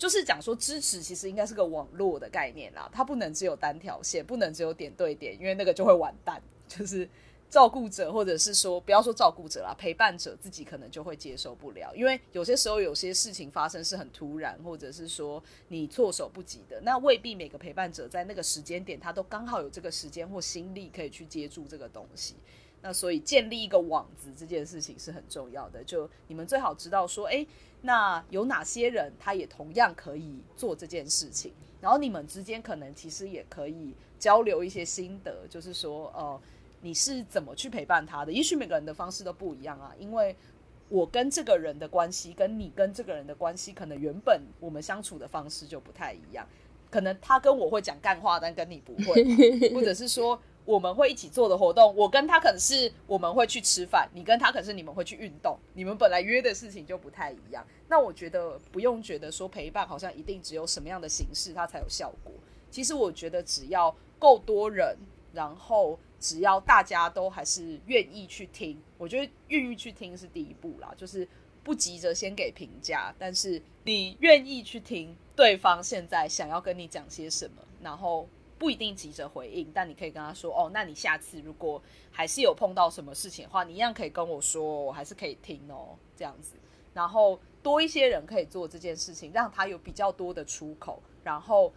就是讲说支持，其实应该是个网络的概念啦，它不能只有单条线，不能只有点对点，因为那个就会完蛋，就是。照顾者，或者是说，不要说照顾者啦，陪伴者自己可能就会接受不了，因为有些时候有些事情发生是很突然，或者是说你措手不及的，那未必每个陪伴者在那个时间点他都刚好有这个时间或心力可以去接住这个东西。那所以建立一个网子这件事情是很重要的，就你们最好知道说，诶，那有哪些人他也同样可以做这件事情，然后你们之间可能其实也可以交流一些心得，就是说，呃。你是怎么去陪伴他的？也许每个人的方式都不一样啊。因为我跟这个人的关系，跟你跟这个人的关系，可能原本我们相处的方式就不太一样。可能他跟我会讲干话，但跟你不会，或者是说我们会一起做的活动，我跟他可能是我们会去吃饭，你跟他可能是你们会去运动，你们本来约的事情就不太一样。那我觉得不用觉得说陪伴好像一定只有什么样的形式它才有效果。其实我觉得只要够多人，然后。只要大家都还是愿意去听，我觉得愿意去听是第一步啦，就是不急着先给评价，但是你愿意去听对方现在想要跟你讲些什么，然后不一定急着回应，但你可以跟他说：“哦，那你下次如果还是有碰到什么事情的话，你一样可以跟我说，我还是可以听哦。”这样子，然后多一些人可以做这件事情，让他有比较多的出口，然后。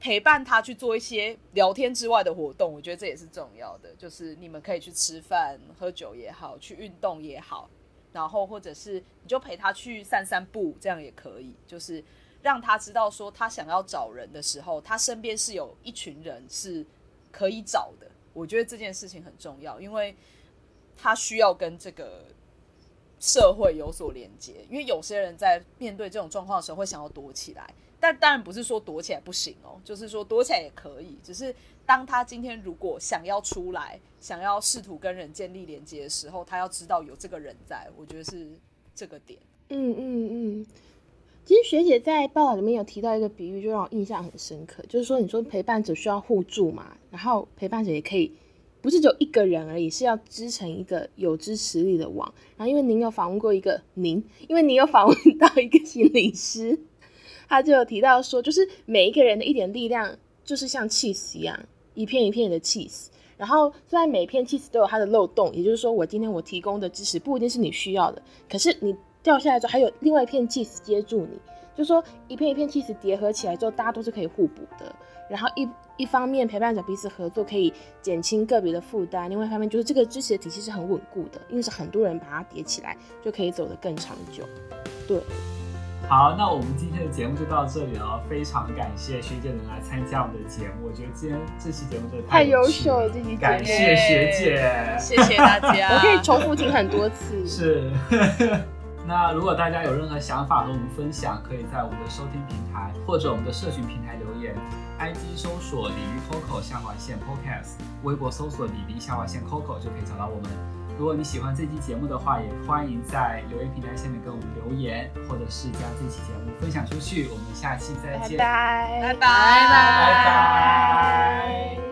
陪伴他去做一些聊天之外的活动，我觉得这也是重要的。就是你们可以去吃饭、喝酒也好，去运动也好，然后或者是你就陪他去散散步，这样也可以。就是让他知道说，他想要找人的时候，他身边是有一群人是可以找的。我觉得这件事情很重要，因为他需要跟这个社会有所连接。因为有些人在面对这种状况的时候，会想要躲起来。但当然不是说躲起来不行哦，就是说躲起来也可以。只是当他今天如果想要出来，想要试图跟人建立连接的时候，他要知道有这个人在。我觉得是这个点。嗯嗯嗯。其实学姐在报道里面有提到一个比喻，就让我印象很深刻。就是说，你说陪伴者需要互助嘛，然后陪伴者也可以不是只有一个人而已，是要织成一个有支持力的网。然后，因为您有访问过一个您，因为您有访问到一个心理师。他就有提到说，就是每一个人的一点力量，就是像 cheese 一样，一片一片的 cheese。然后虽然每片 cheese 都有它的漏洞，也就是说，我今天我提供的知识不一定是你需要的，可是你掉下来之后，还有另外一片 cheese 接住你，就是说一片一片 cheese 叠合起来之后，大家都是可以互补的。然后一一方面陪伴者彼此合作，可以减轻个别的负担；另外一方面就是这个支持的体系是很稳固的，因为是很多人把它叠起来，就可以走得更长久。对。好，那我们今天的节目就到这里了。非常感谢学姐能来参加我们的节目，我觉得今天这期节目真的太优秀了。这期感谢学姐，谢谢大家。我可以重复听很多次。是。那如果大家有任何想法和我们分享，可以在我们的收听平台或者我们的社群平台留言。IG 搜索鲤鱼 Coco 下划线 Podcast，微博搜索鲤鱼下划线 Coco 就可以找到我们。如果你喜欢这期节目的话，也欢迎在留言平台下面给我们留言，或者是将这期节目分享出去。我们下期再见，拜拜，拜拜，拜拜。